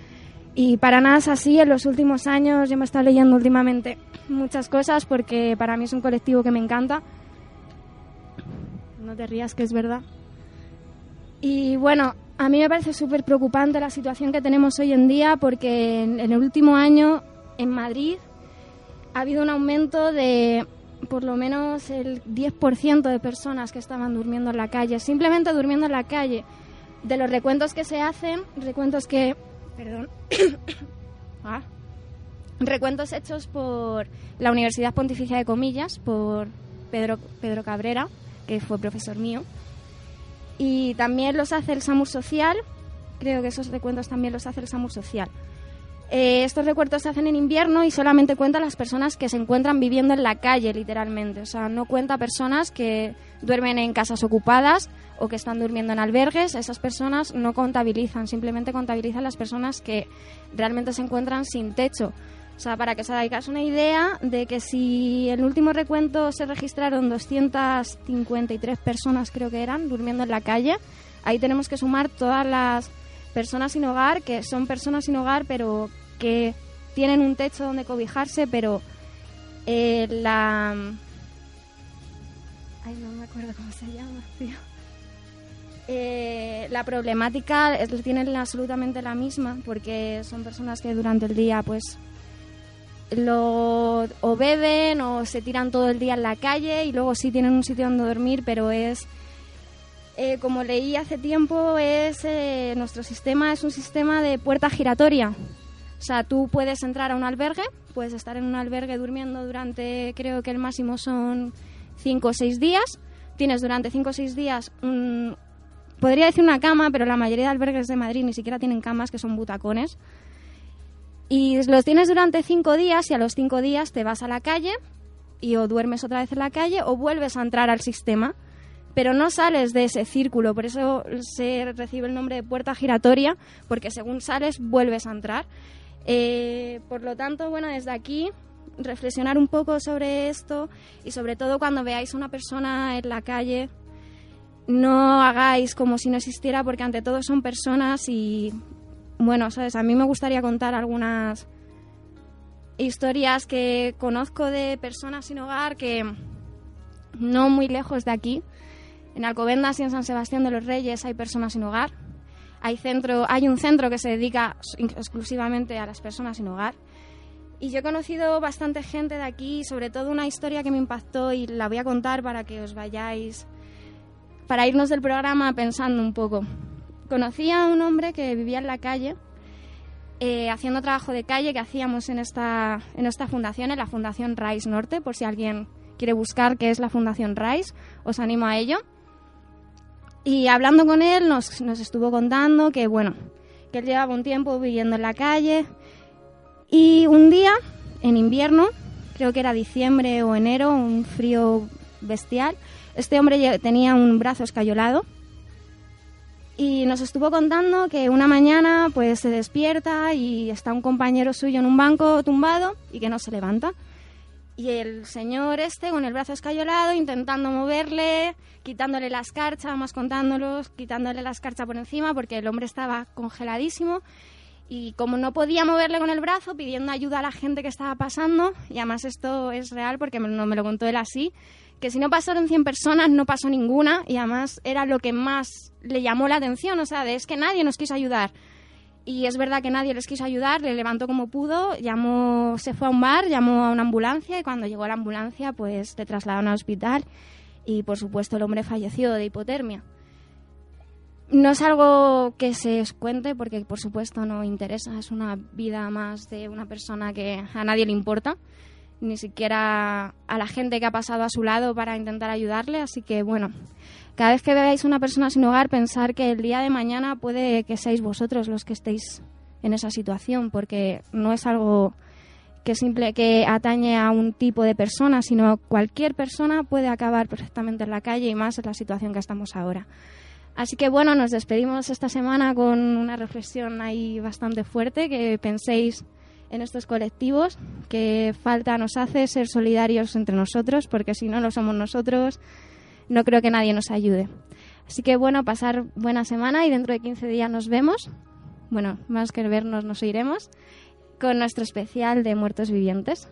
Y para nada es así. En los últimos años yo me he estado leyendo últimamente muchas cosas porque para mí es un colectivo que me encanta. No te rías, que es verdad. Y bueno, a mí me parece súper preocupante la situación que tenemos hoy en día porque en, el último año en Madrid ha habido un aumento de por lo menos el 10% de personas que estaban durmiendo en la calle, simplemente durmiendo en la calle. De los recuentos que se hacen, recuentos que... Perdón. Ah. Recuentos hechos por la Universidad Pontificia de Comillas, por Pedro, Pedro Cabrera, que fue profesor mío. Y también los hace el SAMUR Social. Creo que esos recuentos también los hace el SAMUR Social. Eh, estos recuentos se hacen en invierno y solamente cuentan las personas que se encuentran viviendo en la calle, literalmente. O sea, no cuenta personas que duermen en casas ocupadas o que están durmiendo en albergues. Esas personas no contabilizan, simplemente contabilizan las personas que realmente se encuentran sin techo. O sea, para que os hagáis una idea de que si el último recuento se registraron 253 personas, creo que eran, durmiendo en la calle, ahí tenemos que sumar todas las personas sin hogar, que son personas sin hogar, pero que tienen un techo donde cobijarse, pero eh, la... Ay, no me acuerdo cómo se llama, tío. Eh, la problemática tienen absolutamente la misma, porque son personas que durante el día, pues, lo o beben o se tiran todo el día en la calle y luego sí tienen un sitio donde dormir, pero es eh, como leí hace tiempo, es eh, nuestro sistema es un sistema de puerta giratoria. O sea, tú puedes entrar a un albergue, puedes estar en un albergue durmiendo durante, creo que el máximo son cinco o seis días. Tienes durante cinco o seis días un, podría decir una cama, pero la mayoría de albergues de Madrid ni siquiera tienen camas, que son butacones. Y los tienes durante cinco días y a los cinco días te vas a la calle y o duermes otra vez en la calle o vuelves a entrar al sistema pero no sales de ese círculo, por eso se recibe el nombre de puerta giratoria, porque según sales vuelves a entrar. Eh, por lo tanto, bueno, desde aquí reflexionar un poco sobre esto y sobre todo cuando veáis una persona en la calle, no hagáis como si no existiera, porque ante todo son personas y, bueno, sabes, a mí me gustaría contar algunas historias que conozco de personas sin hogar que no muy lejos de aquí en Alcobendas y en San Sebastián de los Reyes hay personas sin hogar. Hay, centro, hay un centro que se dedica exclusivamente a las personas sin hogar. Y yo he conocido bastante gente de aquí, sobre todo una historia que me impactó y la voy a contar para que os vayáis, para irnos del programa pensando un poco. Conocí a un hombre que vivía en la calle, eh, haciendo trabajo de calle que hacíamos en esta, en esta fundación, en la Fundación RISE Norte, por si alguien quiere buscar qué es la Fundación RISE, os animo a ello. Y hablando con él nos, nos estuvo contando que, bueno, que él llevaba un tiempo viviendo en la calle y un día, en invierno, creo que era diciembre o enero, un frío bestial, este hombre tenía un brazo escayolado y nos estuvo contando que una mañana pues se despierta y está un compañero suyo en un banco tumbado y que no se levanta. Y el señor este con el brazo escayolado intentando moverle, quitándole la escarcha, más contándolos, quitándole la escarcha por encima porque el hombre estaba congeladísimo y como no podía moverle con el brazo, pidiendo ayuda a la gente que estaba pasando, y además esto es real porque me, me lo contó él así, que si no pasaron 100 personas no pasó ninguna y además era lo que más le llamó la atención, o sea, de, es que nadie nos quiso ayudar. Y es verdad que nadie les quiso ayudar, le levantó como pudo, llamó, se fue a un bar, llamó a una ambulancia y cuando llegó la ambulancia pues le trasladaron al hospital y por supuesto el hombre falleció de hipotermia. No es algo que se cuente porque por supuesto no interesa, es una vida más de una persona que a nadie le importa, ni siquiera a la gente que ha pasado a su lado para intentar ayudarle, así que bueno, cada vez que veáis una persona sin hogar, pensar que el día de mañana puede que seáis vosotros los que estéis en esa situación, porque no es algo que simple que atañe a un tipo de persona, sino cualquier persona puede acabar perfectamente en la calle y más en la situación que estamos ahora. Así que bueno, nos despedimos esta semana con una reflexión ahí bastante fuerte, que penséis en estos colectivos, que falta nos hace ser solidarios entre nosotros, porque si no lo somos nosotros, no creo que nadie nos ayude. Así que bueno, pasar buena semana y dentro de 15 días nos vemos. Bueno, más que vernos, nos oiremos con nuestro especial de muertos vivientes.